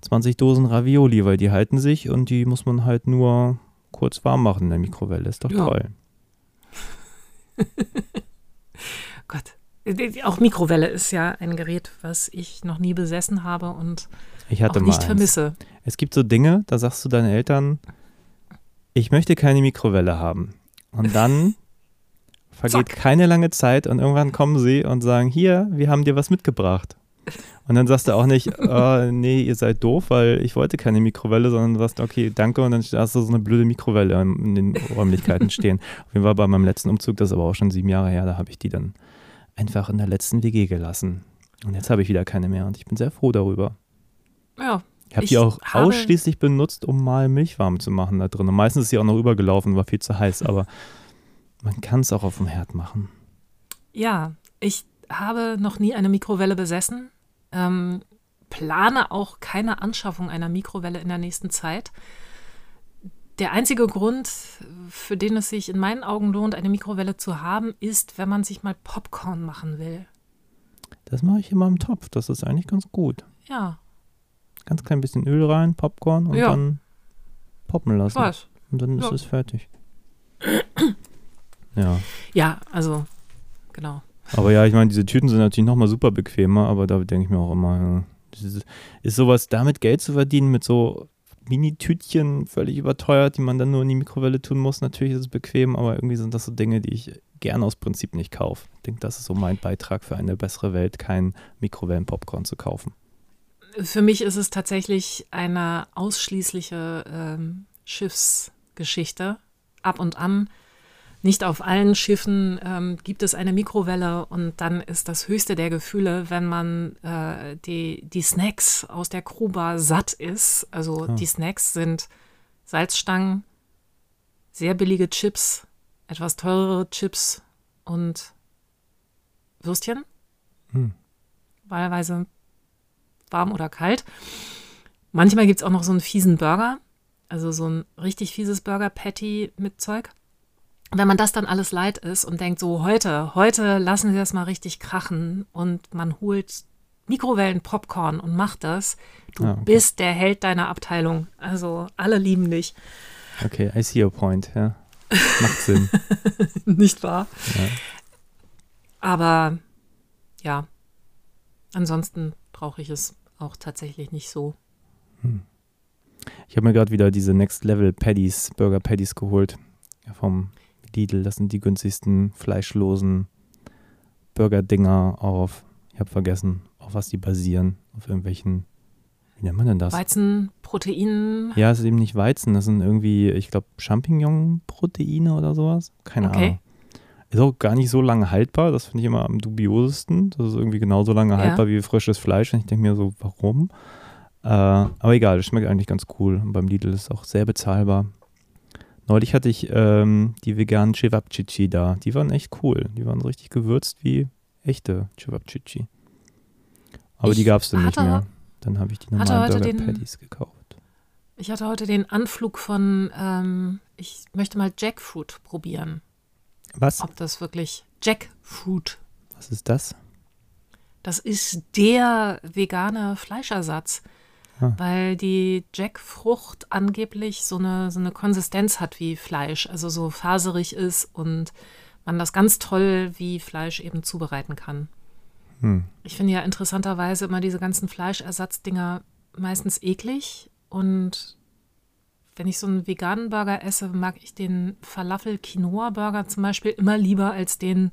20 Dosen Ravioli, weil die halten sich und die muss man halt nur kurz warm machen in der Mikrowelle. Ist doch ja. toll. Gott. Auch Mikrowelle ist ja ein Gerät, was ich noch nie besessen habe und ich hatte auch nicht vermisse. Es gibt so Dinge, da sagst du deinen Eltern, ich möchte keine Mikrowelle haben. Und dann vergeht Zack. keine lange Zeit und irgendwann kommen sie und sagen, hier, wir haben dir was mitgebracht. Und dann sagst du auch nicht, äh, nee, ihr seid doof, weil ich wollte keine Mikrowelle, sondern du sagst, okay, danke, und dann hast du so eine blöde Mikrowelle in den Räumlichkeiten stehen. Auf jeden Fall bei meinem letzten Umzug, das ist aber auch schon sieben Jahre her, da habe ich die dann einfach in der letzten WG gelassen. Und jetzt habe ich wieder keine mehr und ich bin sehr froh darüber. Ja. Ich habe die auch ausschließlich benutzt, um mal Milch warm zu machen da drin. Und meistens ist sie auch noch übergelaufen, war viel zu heiß, aber man kann es auch auf dem Herd machen. Ja, ich habe noch nie eine Mikrowelle besessen. Ähm, plane auch keine Anschaffung einer Mikrowelle in der nächsten Zeit. Der einzige Grund, für den es sich in meinen Augen lohnt, eine Mikrowelle zu haben, ist, wenn man sich mal Popcorn machen will. Das mache ich immer im Topf. Das ist eigentlich ganz gut. Ja. Ganz klein bisschen Öl rein, Popcorn und ja. dann poppen lassen. Was? Und dann ist es fertig. ja. Ja, also, genau. Aber ja, ich meine, diese Tüten sind natürlich nochmal super bequemer, aber da denke ich mir auch immer, ist sowas, damit Geld zu verdienen mit so Mini-Tütchen völlig überteuert, die man dann nur in die Mikrowelle tun muss. Natürlich ist es bequem, aber irgendwie sind das so Dinge, die ich gerne aus Prinzip nicht kaufe. Ich denke, das ist so mein Beitrag für eine bessere Welt, kein Mikrowellen-Popcorn zu kaufen. Für mich ist es tatsächlich eine ausschließliche ähm, Schiffsgeschichte. Ab und an nicht auf allen Schiffen ähm, gibt es eine Mikrowelle und dann ist das höchste der Gefühle, wenn man äh, die, die Snacks aus der Crewbar satt ist. Also oh. die Snacks sind Salzstangen, sehr billige Chips, etwas teurere Chips und Würstchen. Hm. Wahlweise warm oder kalt. Manchmal gibt es auch noch so einen fiesen Burger, also so ein richtig fieses Burger-Patty mit Zeug wenn man das dann alles leid ist und denkt, so heute, heute lassen wir das mal richtig krachen und man holt Mikrowellen-Popcorn und macht das, du ah, okay. bist der Held deiner Abteilung. Also alle lieben dich. Okay, I see your point, ja. Macht Sinn. Nicht wahr? Ja. Aber ja, ansonsten brauche ich es auch tatsächlich nicht so. Hm. Ich habe mir gerade wieder diese Next Level Patties, Burger Patties geholt. Vom Lidl. Das sind die günstigsten fleischlosen Burger-Dinger auf, ich habe vergessen, auf was die basieren. Auf irgendwelchen, wie nennt man denn das? Weizen, Proteinen. Ja, es ist eben nicht Weizen, das sind irgendwie, ich glaube, Champignon-Proteine oder sowas. Keine okay. Ahnung. Ist auch gar nicht so lange haltbar, das finde ich immer am dubiosesten. Das ist irgendwie genauso lange ja. haltbar wie frisches Fleisch. Und ich denke mir so, warum? Äh, aber egal, das schmeckt eigentlich ganz cool. Und beim Lidl ist es auch sehr bezahlbar. Neulich hatte ich ähm, die veganen Cevapcici da. Die waren echt cool. Die waren richtig gewürzt wie echte Cevapcici. Aber ich die gab es dann nicht mehr. Dann habe ich die normalen Burger Patties gekauft. Ich hatte heute den Anflug von, ähm, ich möchte mal Jackfruit probieren. Was? Ob das wirklich Jackfruit. Was ist das? Das ist der vegane Fleischersatz. Ah. Weil die Jackfrucht angeblich so eine, so eine Konsistenz hat wie Fleisch, also so faserig ist und man das ganz toll wie Fleisch eben zubereiten kann. Hm. Ich finde ja interessanterweise immer diese ganzen Fleischersatzdinger meistens eklig und wenn ich so einen veganen Burger esse, mag ich den Falafel-Quinoa-Burger zum Beispiel immer lieber als den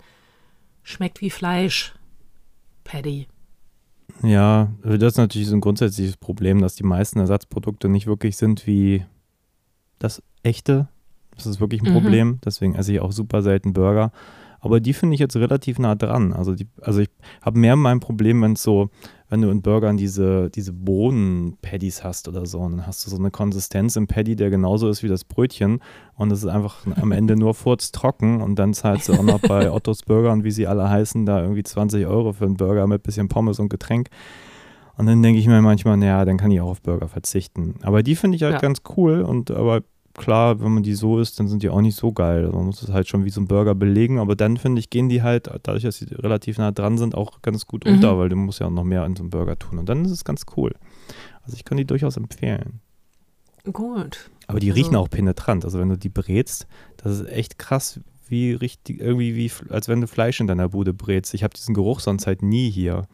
schmeckt wie Fleisch Paddy. Ja, das ist natürlich so ein grundsätzliches Problem, dass die meisten Ersatzprodukte nicht wirklich sind wie das echte. Das ist wirklich ein mhm. Problem. Deswegen esse ich auch super selten Burger. Aber die finde ich jetzt relativ nah dran. Also, die, also ich habe mehr mein Problem, wenn es so, wenn du in Burgern diese, diese Bohnen-Patties hast oder so, und dann hast du so eine Konsistenz im Patty, der genauso ist wie das Brötchen und es ist einfach am Ende nur furztrocken und dann zahlst du auch noch bei Ottos Burgern, wie sie alle heißen, da irgendwie 20 Euro für einen Burger mit bisschen Pommes und Getränk. Und dann denke ich mir manchmal, naja, dann kann ich auch auf Burger verzichten. Aber die finde ich halt ja. ganz cool und aber klar, wenn man die so isst, dann sind die auch nicht so geil. Also man muss es halt schon wie so ein Burger belegen, aber dann finde ich, gehen die halt, dadurch, dass sie relativ nah dran sind, auch ganz gut mhm. unter, weil du musst ja auch noch mehr an so einem Burger tun. Und dann ist es ganz cool. Also ich kann die durchaus empfehlen. Gut. Aber die also. riechen auch penetrant. Also wenn du die brätst, das ist echt krass, wie richtig, irgendwie wie, als wenn du Fleisch in deiner Bude brätst. Ich habe diesen Geruch sonst halt nie hier.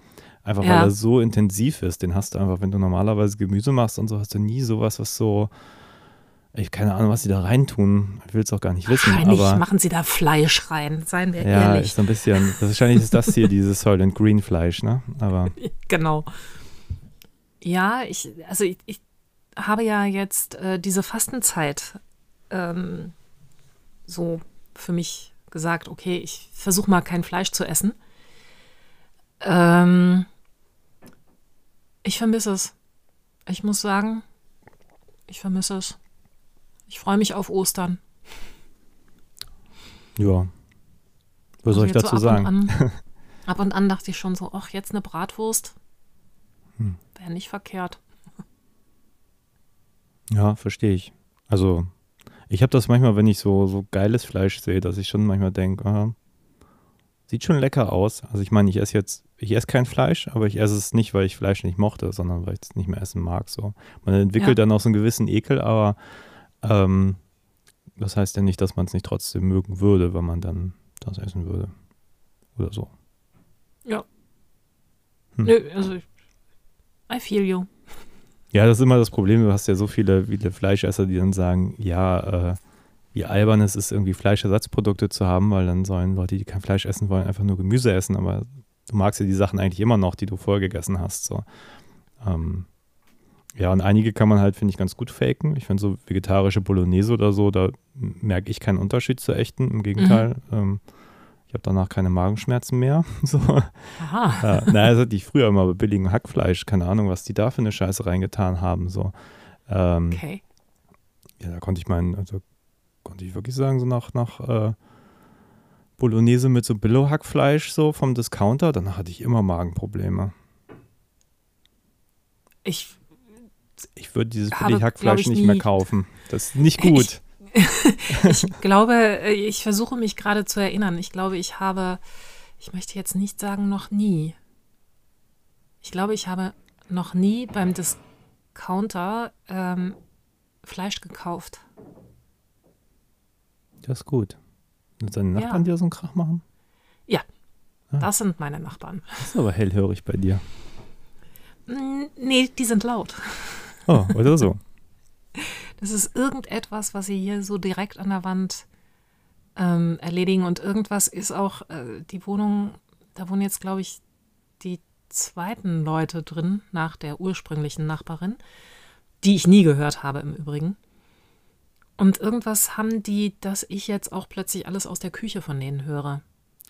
Einfach ja. weil er so intensiv ist. Den hast du einfach, wenn du normalerweise Gemüse machst und so, hast du nie sowas, was so Ich keine Ahnung, was sie da reintun. Ich will es auch gar nicht wissen. Wahrscheinlich aber machen sie da Fleisch rein, seien wir ja, ehrlich. ist so ein bisschen. Wahrscheinlich ist das hier dieses Soylent Green Fleisch, ne? Aber Genau. Ja, ich, also ich, ich habe ja jetzt äh, diese Fastenzeit ähm, so für mich gesagt, okay, ich versuche mal kein Fleisch zu essen. Ähm, ich vermisse es. Ich muss sagen, ich vermisse es. Ich freue mich auf Ostern. ja. Was soll ich Also dazu so ab sagen? Und an, ab und an dachte ich schon so, ach, jetzt eine Bratwurst. Hm. Wäre nicht verkehrt. Ja, verstehe ich. Also, ich habe das manchmal, wenn ich so, so geiles Fleisch sehe, dass ich schon manchmal denke, ah, sieht schon lecker aus. Also ich meine, ich esse jetzt, ich esse kein Fleisch, aber ich esse es nicht, weil ich Fleisch nicht mochte, sondern weil ich es nicht mehr essen mag. So. Man entwickelt Ja. dann auch so einen gewissen Ekel, aber ähm, das heißt ja nicht, dass man es nicht trotzdem mögen würde, wenn man dann das essen würde. Oder so. Hm. Nö, also ich- I feel you. Ja, das ist immer das Problem. Du hast ja so viele, viele Fleischesser, die dann sagen, ja, äh, wie albern es ist, irgendwie Fleischersatzprodukte zu haben, weil dann sollen Leute, die kein Fleisch essen wollen, einfach nur Gemüse essen. Aber du magst ja die Sachen eigentlich immer noch, die du vorher gegessen hast. So. Ähm, ja, und einige kann man halt, finde ich, ganz gut faken. Ich finde so vegetarische Bolognese oder so, da merke ich keinen Unterschied zu echten. Im Gegenteil. Ähm, ich habe danach keine Magenschmerzen mehr. so. Aha. Ja, naja, das hatte ich früher immer bei billigem Hackfleisch. Keine Ahnung, was die da für eine Scheiße reingetan haben. So. Ähm, Okay. Ja, da konnte ich meinen, also konnte ich wirklich sagen, so nach, nach äh, Bolognese mit so Billo-Hackfleisch so vom Discounter, danach hatte ich immer Magenprobleme. Ich, Ich würde dieses Billig-Hackfleisch ich, nicht nie- mehr kaufen. Das ist nicht gut. ich glaube, äh, ich versuche mich gerade zu erinnern. Ich glaube, ich habe, ich möchte jetzt nicht sagen, noch nie. Ich glaube, ich habe noch nie beim Discounter ähm, Fleisch gekauft. Das ist gut. Und deine Ja. Nachbarn dir so einen Krach machen? Ah. Das sind meine Nachbarn. Das ist aber hellhörig bei dir. Nee, die sind laut. Oh, oder so. Das ist irgendetwas, was sie hier so direkt an der Wand ähm, erledigen. Und irgendwas ist auch, äh, die Wohnung, da wohnen jetzt, glaube ich, die zweiten Leute drin, nach der ursprünglichen Nachbarin, die ich nie gehört habe im Übrigen. Und irgendwas haben die, dass ich jetzt auch plötzlich alles aus der Küche von denen höre.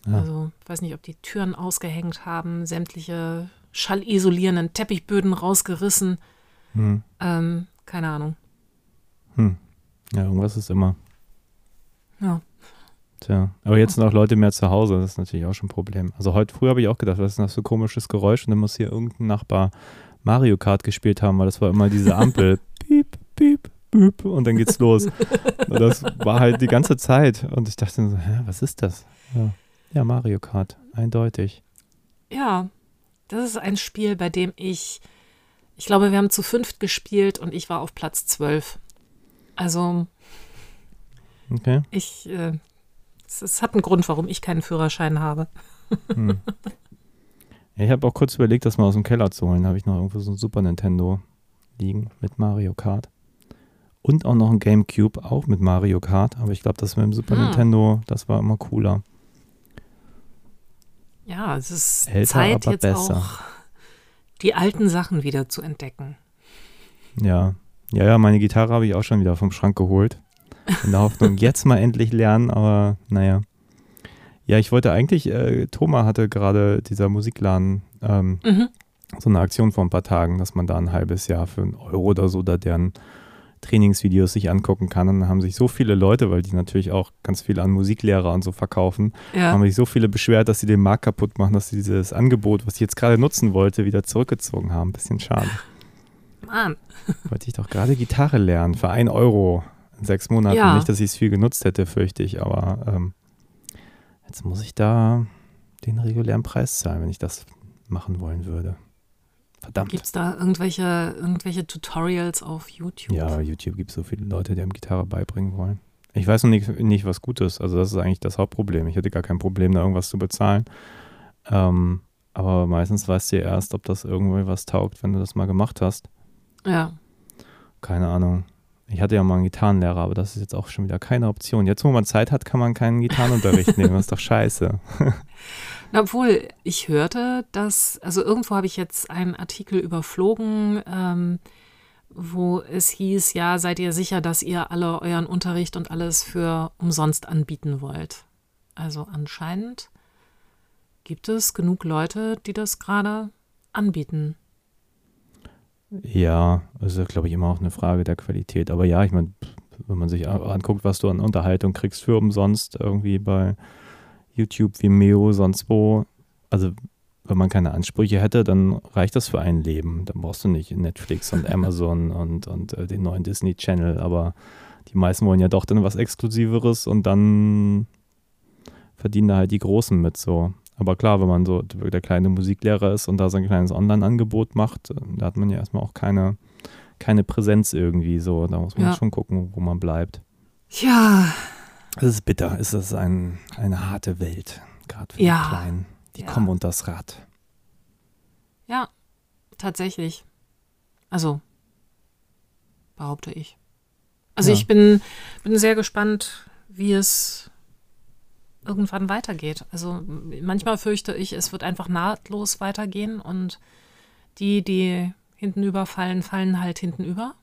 Ah. Also, ich weiß nicht, ob die Türen ausgehängt haben, sämtliche schallisolierenden Teppichböden rausgerissen. Hm. Ähm, keine Ahnung. Hm. Ja, irgendwas ist immer. Ja. Tja, aber jetzt sind auch Leute mehr zu Hause, das ist natürlich auch schon ein Problem. Also heute früh habe ich auch gedacht, was ist denn das für ein komisches Geräusch? Und dann muss hier irgendein Nachbar Mario Kart gespielt haben, weil das war immer diese Ampel. piep, piep, piep und dann geht's los. Und das war halt die ganze Zeit. Und ich dachte so, hä, was ist das? Ja, ja Mario Kart, eindeutig. Ja, das ist ein Spiel, bei dem ich, ich glaube, wir haben zu fünft gespielt und ich war auf Platz zwölf. Also Okay. ich, äh, es, es hat einen Grund, warum ich keinen Führerschein habe. Hm. Ich habe auch kurz überlegt, das mal aus dem Keller zu holen. Da habe ich noch irgendwo so ein Super Nintendo liegen mit Mario Kart. Und auch noch ein Gamecube, auch mit Mario Kart. Aber ich glaube, das mit dem Super Hm. Nintendo, das war immer cooler. Ja, es ist Älter, Zeit aber jetzt besser. auch die alten Sachen wieder zu entdecken. Ja. Ja, ja, meine Gitarre habe ich auch schon wieder vom Schrank geholt. In der Hoffnung, jetzt mal endlich lernen, aber naja. Ja, ich wollte eigentlich, äh, Thomas hatte gerade dieser Musikladen ähm, Mhm. so eine Aktion vor ein paar Tagen, dass man da ein halbes Jahr für einen Euro oder so da deren Trainingsvideos sich angucken kann. Und dann haben sich so viele Leute, weil die natürlich auch ganz viel an Musiklehrer und so verkaufen, Ja. haben sich so viele beschwert, dass sie den Markt kaputt machen, dass sie dieses Angebot, was ich jetzt gerade nutzen wollte, wieder zurückgezogen haben. Bisschen schade. Mann. Wollte ich doch gerade Gitarre lernen für ein Euro in sechs Monaten. Ja. Nicht, dass ich es viel genutzt hätte, fürchte ich, aber ähm, jetzt muss ich da den regulären Preis zahlen, wenn ich das machen wollen würde. Verdammt. Gibt es da irgendwelche, irgendwelche Tutorials auf YouTube? Ja, YouTube gibt so viele Leute, die einem Gitarre beibringen wollen. Ich weiß noch nicht, nicht, was gut ist. Also das ist eigentlich das Hauptproblem. Ich hätte gar kein Problem, da irgendwas zu bezahlen. Ähm, aber meistens weißt du ja erst, ob das irgendwie was taugt, wenn du das mal gemacht hast. Ja. Keine Ahnung. Ich hatte ja mal einen Gitarrenlehrer, aber das ist jetzt auch schon wieder keine Option. Jetzt, wo man Zeit hat, kann man keinen Gitarrenunterricht nehmen. Das ist doch scheiße. Obwohl, ich hörte, dass, also irgendwo habe ich jetzt einen Artikel überflogen, ähm, wo es hieß, ja, seid ihr sicher, dass ihr alle euren Unterricht und alles für umsonst anbieten wollt? Also anscheinend gibt es genug Leute, die das gerade anbieten. Ja, ist, glaube ich, immer auch eine Frage der Qualität. Aber ja, ich meine, wenn man sich anguckt, was du an Unterhaltung kriegst für umsonst, irgendwie bei YouTube, Vimeo, sonst wo, also wenn man keine Ansprüche hätte, dann reicht das für ein Leben. Dann brauchst du nicht Netflix und Amazon und, und äh, den neuen Disney Channel. Aber die meisten wollen ja doch dann was Exklusiveres und dann verdienen da halt die Großen mit so. Aber klar, wenn man so der kleine Musiklehrer ist und da sein kleines Online-Angebot macht, äh, da hat man ja erstmal auch keine, keine Präsenz irgendwie so. Da muss man ja. schon gucken, wo man bleibt. Ja. Es ist bitter. Es ist ein, eine harte Welt, gerade für ja. die Kleinen. Die ja. kommen unter das Rad. Ja, tatsächlich. Also, behaupte ich. Also ja. ich bin, bin sehr gespannt, wie es irgendwann weitergeht. Also manchmal fürchte ich, es wird einfach nahtlos weitergehen und die, die hinten überfallen, fallen halt hinten über.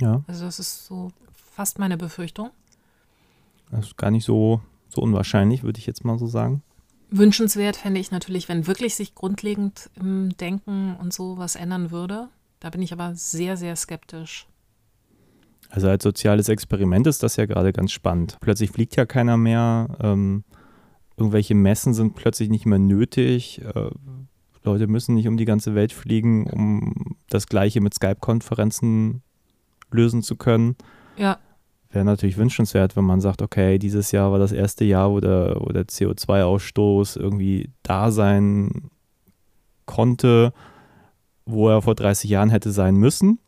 Ja. Also das ist so fast meine Befürchtung. Das ist gar nicht so, so unwahrscheinlich, würde ich jetzt mal so sagen. Wünschenswert fände ich natürlich, wenn wirklich sich grundlegend im Denken und so was ändern würde. Da bin ich aber sehr, sehr skeptisch. Also als soziales Experiment ist das ja gerade ganz spannend. Plötzlich fliegt ja keiner mehr. Ähm, irgendwelche Messen sind plötzlich nicht mehr nötig. Äh, Leute müssen nicht um die ganze Welt fliegen, um das Gleiche mit Skype-Konferenzen lösen zu können. Ja. Wäre natürlich wünschenswert, wenn man sagt, okay, dieses Jahr war das erste Jahr, wo der, wo der CO2-Ausstoß irgendwie da sein konnte, wo er vor 30 Jahren hätte sein müssen.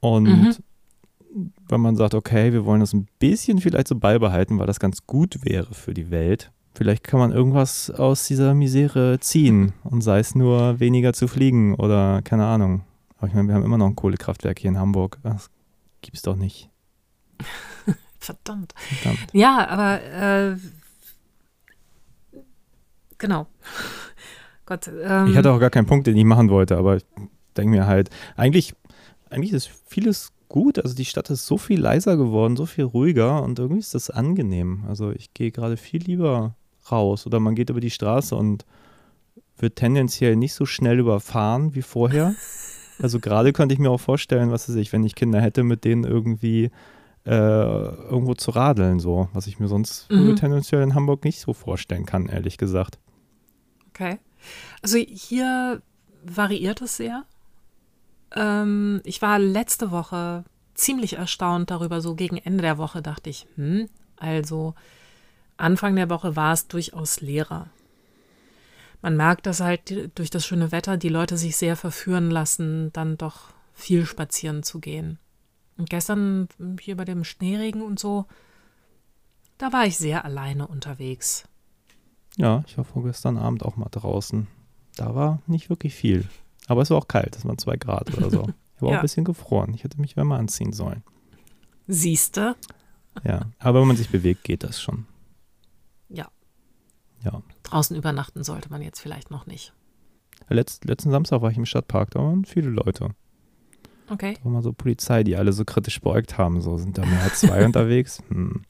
Und mhm wenn man sagt, okay, wir wollen das ein bisschen vielleicht so beibehalten, weil das ganz gut wäre für die Welt. Vielleicht kann man irgendwas aus dieser Misere ziehen und sei es nur weniger zu fliegen oder keine Ahnung. Aber ich meine, wir haben immer noch ein Kohlekraftwerk hier in Hamburg. Das gibt es doch nicht. Verdammt. Verdammt. Ja, aber äh, genau. Gott. Ähm, ich hatte auch gar keinen Punkt, den ich machen wollte, aber ich denke mir halt, eigentlich, eigentlich ist vieles gut. Also die Stadt ist so viel leiser geworden, so viel ruhiger und irgendwie ist das angenehm. Also ich gehe gerade viel lieber raus oder man geht über die Straße und wird tendenziell nicht so schnell überfahren wie vorher. Also gerade könnte ich mir auch vorstellen, was weiß ich, wenn ich Kinder hätte, mit denen irgendwie äh, irgendwo zu radeln, so, was ich mir sonst mhm. tendenziell in Hamburg nicht so vorstellen kann, ehrlich gesagt. Okay. Also hier variiert es sehr. Ähm, ich war letzte Woche ziemlich erstaunt darüber. So gegen Ende der Woche dachte ich, hm, also Anfang der Woche war es durchaus leerer. Man merkt, dass halt durch das schöne Wetter die Leute sich sehr verführen lassen, dann doch viel spazieren zu gehen. Und gestern hier bei dem Schneeregen und so, da war ich sehr alleine unterwegs. Ja, ich war vorgestern Abend auch mal draußen. Da war nicht wirklich viel. Aber es war auch kalt, es waren zwei Grad oder so. Ich war ja. auch ein bisschen gefroren. Ich hätte mich wärmer anziehen sollen. Siehste? Ja, aber wenn man sich bewegt, geht das schon. Ja. Ja. Draußen übernachten sollte man jetzt vielleicht noch nicht. Letzt, letzten Samstag war ich im Stadtpark, da waren viele Leute. Okay. Da war mal so Polizei, die alle so kritisch beäugt haben. So sind da mehr als zwei unterwegs. Hm.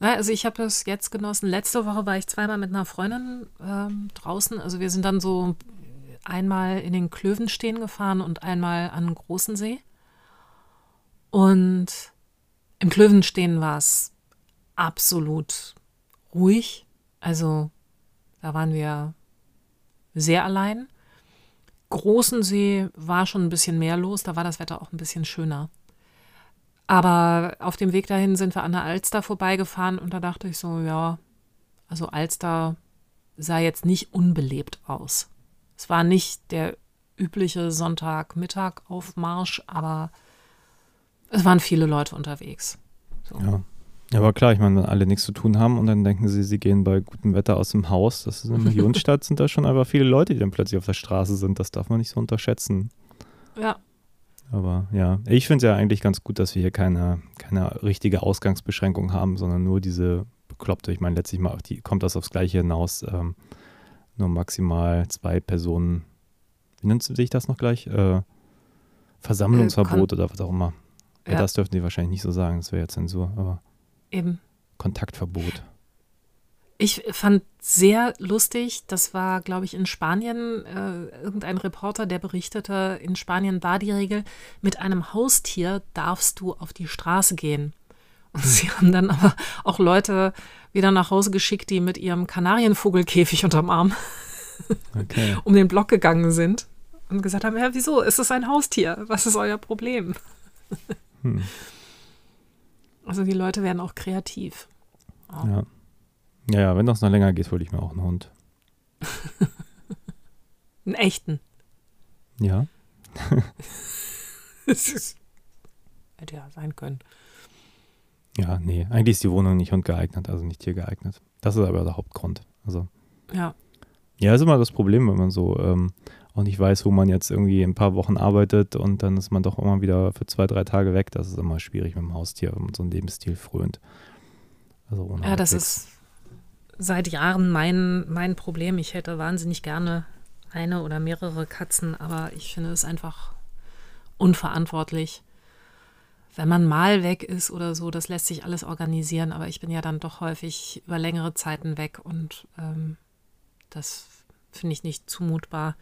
Na, also ich habe das jetzt genossen. Letzte Woche war ich zweimal mit einer Freundin ähm, draußen. Also wir sind dann so einmal in den Klövenstehen gefahren und einmal an den Großen See. Und im Klövenstehen war es absolut ruhig. Also da waren wir sehr allein. Großen See war schon ein bisschen mehr los, da war das Wetter auch ein bisschen schöner. Aber auf dem Weg dahin sind wir an der Alster vorbeigefahren und da dachte ich so, ja, also Alster sah jetzt nicht unbelebt aus. Es war nicht der übliche Sonntagmittag auf Marsch, aber es waren viele Leute unterwegs. So. Ja. Ja, aber klar, ich meine, wenn alle nichts zu tun haben und dann denken sie, sie gehen bei gutem Wetter aus dem Haus, das ist eine Millionenstadt, sind da schon einfach viele Leute, die dann plötzlich auf der Straße sind. Das darf man nicht so unterschätzen. Ja. Aber ja, ich finde es ja eigentlich ganz gut, dass wir hier keine, keine richtige Ausgangsbeschränkung haben, sondern nur diese bekloppte, ich meine, letztlich mal, die, kommt das aufs Gleiche hinaus, ähm, nur maximal zwei Personen, wie nennt sich das noch gleich? Äh, Versammlungsverbot äh, oder was auch immer. Ja. ja. das dürften die wahrscheinlich nicht so sagen, das wäre ja Zensur, aber eben. Kontaktverbot. Ich fand sehr lustig, das war, glaube ich, in Spanien, äh, irgendein Reporter, der berichtete, in Spanien war die Regel, mit einem Haustier darfst du auf die Straße gehen. Und sie haben dann aber auch Leute wieder nach Hause geschickt, die mit ihrem Kanarienvogelkäfig unterm Arm okay. um den Block gegangen sind und gesagt haben, ja, wieso? Ist es ein Haustier? Was ist euer Problem? Hm. Also die Leute werden auch kreativ. Oh. Ja. Ja, ja, wenn das noch länger geht, hole ich mir auch einen Hund. einen echten. Ja. Hätte ja sein können. Ja, nee, eigentlich ist die Wohnung nicht hundgeeignet, also nicht hier geeignet. Das ist aber der Hauptgrund. Also. Ja. Ja, ist immer das Problem, wenn man so ähm, auch nicht weiß, wo man jetzt irgendwie ein paar Wochen arbeitet und dann ist man doch immer wieder für zwei, drei Tage weg. Das ist immer schwierig mit dem Haustier, wenn man so einen Lebensstil frönt. Also ja, das ist seit Jahren mein, mein Problem. Ich hätte wahnsinnig gerne eine oder mehrere Katzen, aber ich finde es einfach unverantwortlich. Wenn man mal weg ist oder so, das lässt sich alles organisieren, aber ich bin ja dann doch häufig über längere Zeiten weg und ähm, das finde ich nicht zumutbar.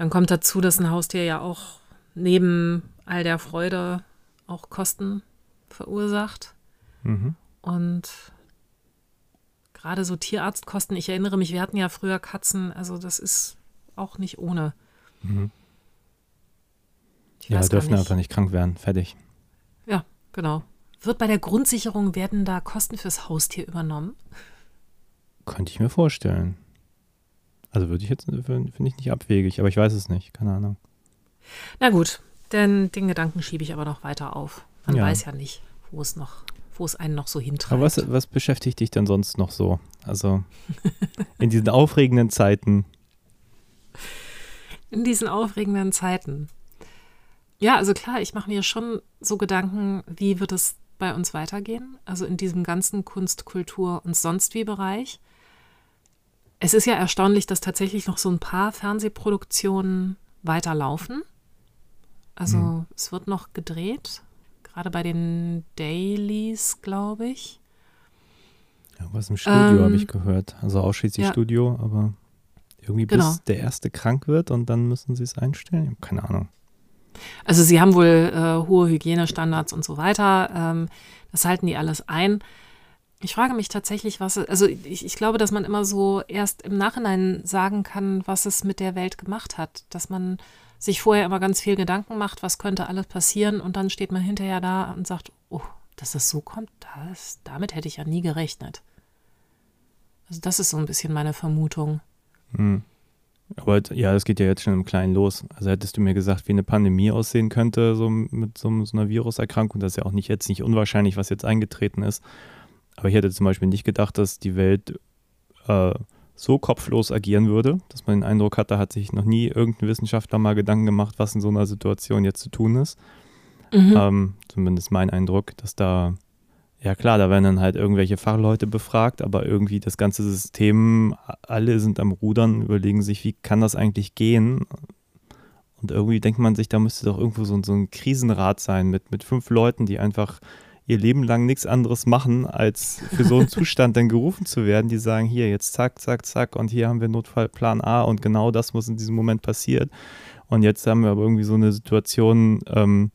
Dann kommt dazu, dass ein Haustier ja auch neben all der Freude auch Kosten verursacht. Mhm. Und gerade so Tierarztkosten, ich erinnere mich, wir hatten ja früher Katzen, also das ist auch nicht ohne. Mhm. Ja, dürfen einfach nicht krank werden. Fertig. Ja, genau. Wird bei der Grundsicherung, werden da Kosten fürs Haustier übernommen? Könnte ich mir vorstellen. Also würde ich jetzt, finde ich nicht abwegig, aber ich weiß es nicht, keine Ahnung. Na gut, denn den Gedanken schiebe ich aber noch weiter auf. Man ja. weiß ja nicht, wo es noch wo es einen noch so hintreibt. Aber was, was beschäftigt dich denn sonst noch so? Also in diesen aufregenden Zeiten. In diesen aufregenden Zeiten. Ja, also klar, ich mache mir schon so Gedanken, wie wird es bei uns weitergehen? Also in diesem ganzen Kunst, Kultur und sonst wie Bereich. Es ist ja erstaunlich, dass tatsächlich noch so ein paar Fernsehproduktionen weiterlaufen. Also hm. es wird noch gedreht, gerade bei den Dailies, glaube ich. Ja, was im Studio ähm, habe ich gehört. Also ausschließlich ja. Studio, aber irgendwie bis genau. der erste krank wird und dann müssen sie es einstellen. keine Ahnung. Also sie haben wohl äh, hohe Hygienestandards und so weiter. Ähm, das halten die alles ein. Ich frage mich tatsächlich, was, also ich, ich glaube, dass man immer so erst im Nachhinein sagen kann, was es mit der Welt gemacht hat. Dass man sich vorher immer ganz viel Gedanken macht, was könnte alles passieren und dann steht man hinterher da und sagt, oh, dass das so kommt, das, damit hätte ich ja nie gerechnet. Also das ist so ein bisschen meine Vermutung. Hm. Aber ja, das geht ja jetzt schon im Kleinen los. Also hättest du mir gesagt, wie eine Pandemie aussehen könnte, so mit so, so einer Viruserkrankung, das ist ja auch nicht jetzt nicht unwahrscheinlich, was jetzt eingetreten ist. Aber ich hätte zum Beispiel nicht gedacht, dass die Welt äh, so kopflos agieren würde, dass man den Eindruck hat, da hat sich noch nie irgendein Wissenschaftler mal Gedanken gemacht, was in so einer Situation jetzt zu tun ist. Mhm. Ähm, zumindest mein Eindruck, dass da, ja klar, da werden dann halt irgendwelche Fachleute befragt, aber irgendwie das ganze System, alle sind am Rudern, überlegen sich, wie kann das eigentlich gehen? Und irgendwie denkt man sich, da müsste doch irgendwo so, so ein Krisenrat sein mit, mit fünf Leuten, die einfach ihr Leben lang nichts anderes machen, als für so einen Zustand dann gerufen zu werden, die sagen, hier, jetzt zack, zack, zack und hier haben wir Notfallplan A und genau das muss in diesem Moment passieren. Und jetzt haben wir aber irgendwie so eine Situation, ähm,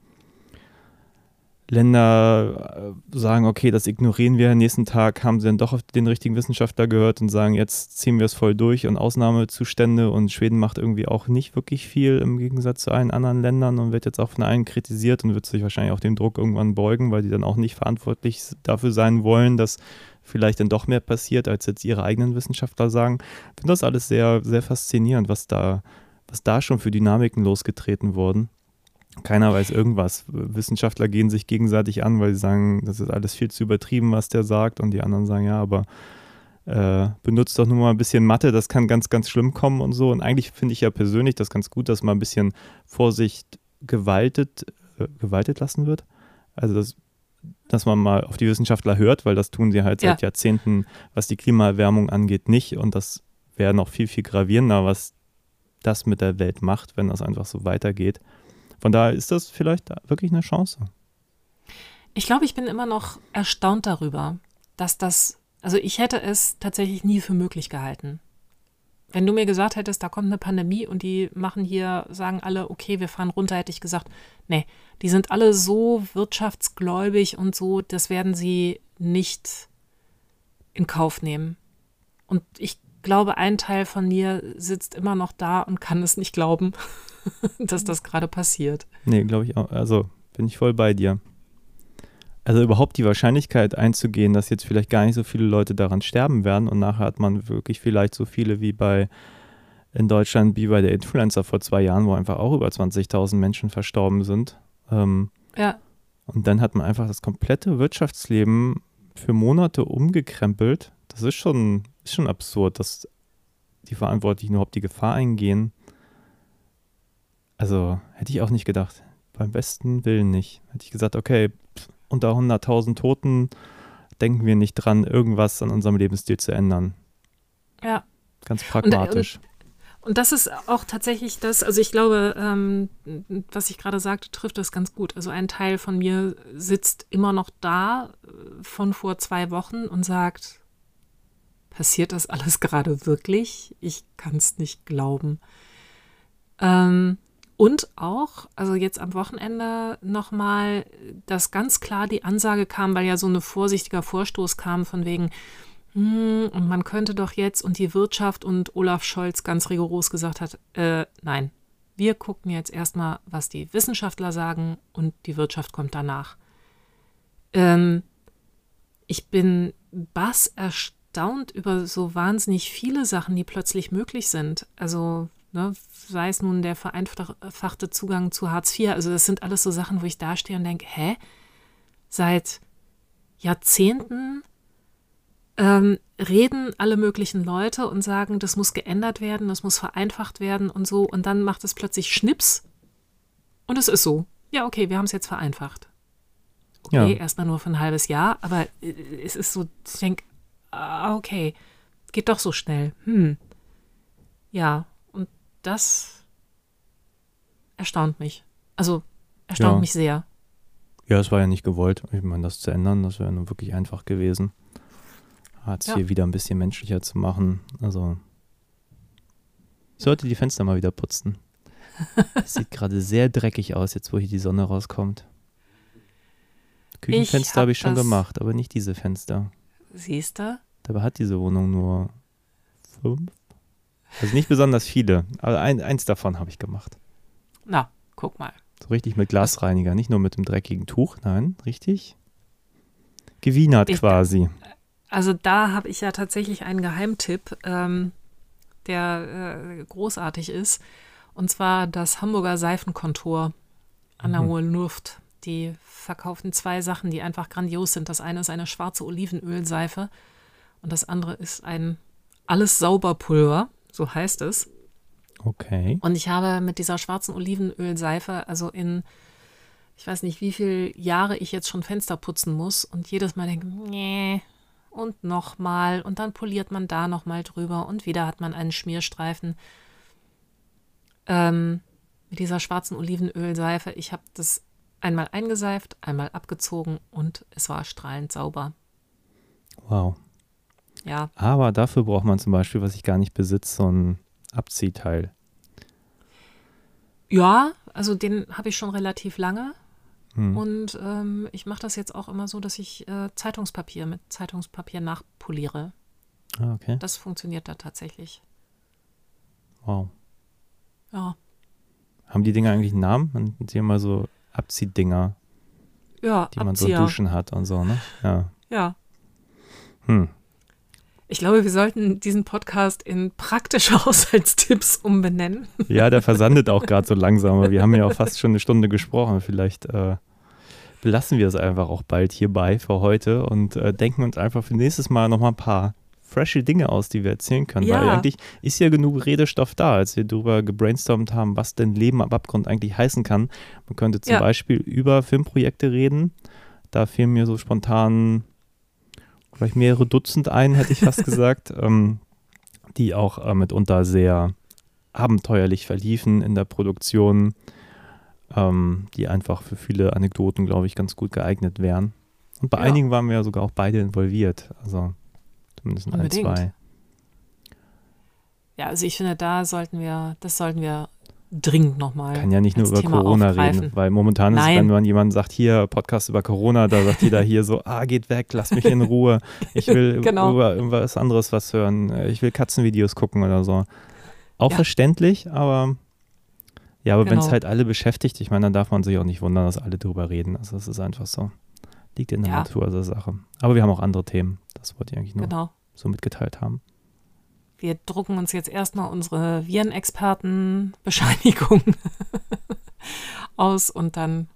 Länder äh, sagen, okay, das ignorieren wir. Nächsten Tag haben sie dann doch auf den richtigen Wissenschaftler gehört und sagen, jetzt ziehen wir es voll durch und Ausnahmezustände. Und Schweden macht irgendwie auch nicht wirklich viel im Gegensatz zu allen anderen Ländern und wird jetzt auch von allen kritisiert und wird sich wahrscheinlich auch dem Druck irgendwann beugen, weil die dann auch nicht verantwortlich dafür sein wollen, dass vielleicht dann doch mehr passiert, als jetzt ihre eigenen Wissenschaftler sagen. Ich finde das alles sehr, sehr faszinierend, was da, was da schon für Dynamiken losgetreten wurden. Keiner weiß irgendwas. Wissenschaftler gehen sich gegenseitig an, weil sie sagen, das ist alles viel zu übertrieben, was der sagt. Und die anderen sagen, ja, aber äh, benutzt doch nur mal ein bisschen Mathe, das kann ganz, ganz schlimm kommen und so. Und eigentlich finde ich ja persönlich das ganz gut, dass mal ein bisschen Vorsicht gewaltet, äh, gewaltet lassen wird. Also dass, dass man mal auf die Wissenschaftler hört, weil das tun sie halt seit Ja. Jahrzehnten, was die Klimaerwärmung angeht, nicht. Und das wäre noch viel, viel gravierender, was das mit der Welt macht, wenn das einfach so weitergeht. Von daher ist das vielleicht wirklich eine Chance. Ich glaube, ich bin immer noch erstaunt darüber, dass das, also ich hätte es tatsächlich nie für möglich gehalten. Wenn du mir gesagt hättest, da kommt eine Pandemie und die machen hier, sagen alle, okay, wir fahren runter, hätte ich gesagt, nee, die sind alle so wirtschaftsgläubig und so, das werden sie nicht in Kauf nehmen. Und ich glaube, ein Teil von mir sitzt immer noch da und kann es nicht glauben, dass das gerade passiert. Nee, glaube ich auch. Also bin ich voll bei dir. Also überhaupt die Wahrscheinlichkeit einzugehen, dass jetzt vielleicht gar nicht so viele Leute daran sterben werden und nachher hat man wirklich vielleicht so viele wie bei in Deutschland wie bei der Influencer vor zwei Jahren, wo einfach auch über 20.000 Menschen verstorben sind. Ähm, Ja, und dann hat man einfach das komplette Wirtschaftsleben für Monate umgekrempelt. Das ist schon, ist schon absurd, dass die Verantwortlichen überhaupt die Gefahr eingehen. Also hätte ich auch nicht gedacht. Beim besten Willen nicht. Hätte ich gesagt, okay, pff, unter 100.000 Toten denken wir nicht dran, irgendwas an unserem Lebensstil zu ändern. ja. Ganz pragmatisch. Und das ist auch tatsächlich das, also ich glaube, ähm, was ich gerade sagte, trifft das ganz gut. Also ein Teil von mir sitzt immer noch da äh, von vor zwei Wochen und sagt, passiert das alles gerade wirklich? Ich kann es nicht glauben. Ähm, und auch, also jetzt am Wochenende nochmal, dass ganz klar die Ansage kam, weil ja so ein vorsichtiger Vorstoß kam von wegen, hm, und man könnte doch jetzt und die Wirtschaft und Olaf Scholz ganz rigoros gesagt hat, äh, nein, wir gucken jetzt erstmal, was die Wissenschaftler sagen und die Wirtschaft kommt danach. Ähm, ich bin bass erstaunt über so wahnsinnig viele Sachen, die plötzlich möglich sind. Also, ne, sei es nun der vereinfachte Zugang zu Hartz IV. Also, das sind alles so Sachen, wo ich dastehe und denke, hä? Seit Jahrzehnten ähm, reden alle möglichen Leute und sagen, das muss geändert werden, das muss vereinfacht werden und so. Und dann macht es plötzlich Schnips und es ist so. Ja, okay, wir haben es jetzt vereinfacht. Okay, Ja. erstmal nur für ein halbes Jahr, aber äh, es ist so, ich denke, ah, okay, geht doch so schnell. Hm. Ja, das erstaunt mich. Also erstaunt Ja. mich sehr. Ja, es war ja nicht gewollt. Ich meine, das zu ändern, das wäre nun wirklich einfach gewesen. Hartz Ja. IV wieder ein bisschen menschlicher zu machen. Also, ich sollte die Fenster mal wieder putzen. Es sieht gerade sehr dreckig aus, jetzt wo hier die Sonne rauskommt. Küchenfenster hab habe ich schon das- gemacht, aber nicht diese Fenster. Siehst du? Dabei hat diese Wohnung nur fünf. Also nicht besonders viele, aber ein, eins davon habe ich gemacht. Na, guck mal. So richtig mit Glasreiniger, nicht nur mit dem dreckigen Tuch, nein, richtig gewienert Ich- quasi. Also da habe ich ja tatsächlich einen Geheimtipp, ähm, der äh, großartig ist. Und zwar das Hamburger Seifenkontor an der Mhm. Hohen Luft. Die verkaufen zwei Sachen, die einfach grandios sind. Das eine ist eine schwarze Olivenölseife und das andere ist ein alles Sauberpulver, so heißt es. Okay. Und ich habe mit dieser schwarzen Olivenölseife, also in, ich weiß nicht, wie viele Jahre ich jetzt schon Fenster putzen muss und jedes Mal denke, nee, und nochmal und dann poliert man da nochmal drüber und wieder hat man einen Schmierstreifen. Ähm, mit dieser schwarzen Olivenölseife, ich habe das einmal eingeseift, einmal abgezogen und es war strahlend sauber. Wow. Ja, Aber dafür braucht man zum Beispiel, was ich gar nicht besitze, so ein Abziehteil. ja, also den habe ich schon relativ lange. Hm. Und ähm, ich mache das jetzt auch immer so, dass ich äh, Zeitungspapier mit Zeitungspapier nachpoliere. Ah, okay. Das funktioniert da tatsächlich. Wow. Ja, Haben die Dinger eigentlich einen Namen? Man sieht immer so Abziehdinger, ja die man so Abzieher. duschen hat und so, ne? Ja. Ja. Hm. Ich glaube, wir sollten diesen Podcast in praktische Haushaltstipps umbenennen. Ja, der versandet auch gerade so langsam. aber Wir haben ja auch fast schon eine Stunde gesprochen. Vielleicht äh, belassen wir es einfach auch bald hierbei für heute und äh, denken uns einfach für nächstes Mal nochmal ein paar frische Dinge aus, die wir erzählen können. Ja. Weil eigentlich ist ja genug Redestoff da, als wir darüber gebrainstormt haben, was denn Leben am Abgrund eigentlich heißen kann. Man könnte zum Ja. Beispiel über Filmprojekte reden. Da fehlen mir so spontan vielleicht mehrere Dutzend ein, hätte ich fast gesagt, ähm, die auch äh, mitunter sehr abenteuerlich verliefen in der Produktion, ähm, die einfach für viele Anekdoten, glaube ich, ganz gut geeignet wären. Und bei Ja. einigen waren wir ja sogar auch beide involviert. Also zumindest in ein, zwei. Ja, also ich finde, da sollten wir, das sollten wir dringend nochmal. Kann ja nicht nur über Thema Corona aufgreifen. reden, weil momentan ist es, Nein. wenn man jemand sagt, hier, Podcast über Corona, da sagt jeder hier so, ah, geht weg, lass mich in Ruhe. Ich will Genau. über irgendwas anderes was hören. Ich will Katzenvideos gucken oder so. Auch Ja. verständlich, aber ja, aber wenn es Genau. halt alle beschäftigt, ich meine, dann darf man sich auch nicht wundern, dass alle drüber reden. Also es ist einfach so. Liegt in der Ja. Natur der Sache. Aber wir haben auch andere Themen. Das wollte ich eigentlich nur Genau. so mitgeteilt haben. Wir drucken uns jetzt erstmal unsere Virenexperten-Bescheinigung aus und dann,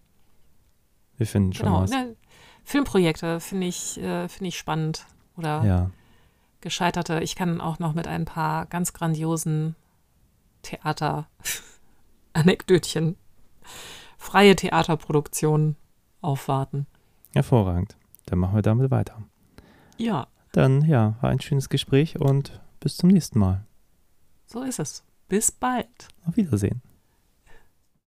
Wir finden schon genau, was. ne, Filmprojekte finde ich, äh, finde ich spannend oder Ja. gescheiterte. Ich kann auch noch mit ein paar ganz grandiosen Theater-Anekdötchen, freie Theaterproduktionen aufwarten. Hervorragend. Dann machen wir damit weiter. Ja, Dann, ja, war ein schönes Gespräch und bis zum nächsten Mal. so ist es. Bis bald. Auf Wiedersehen.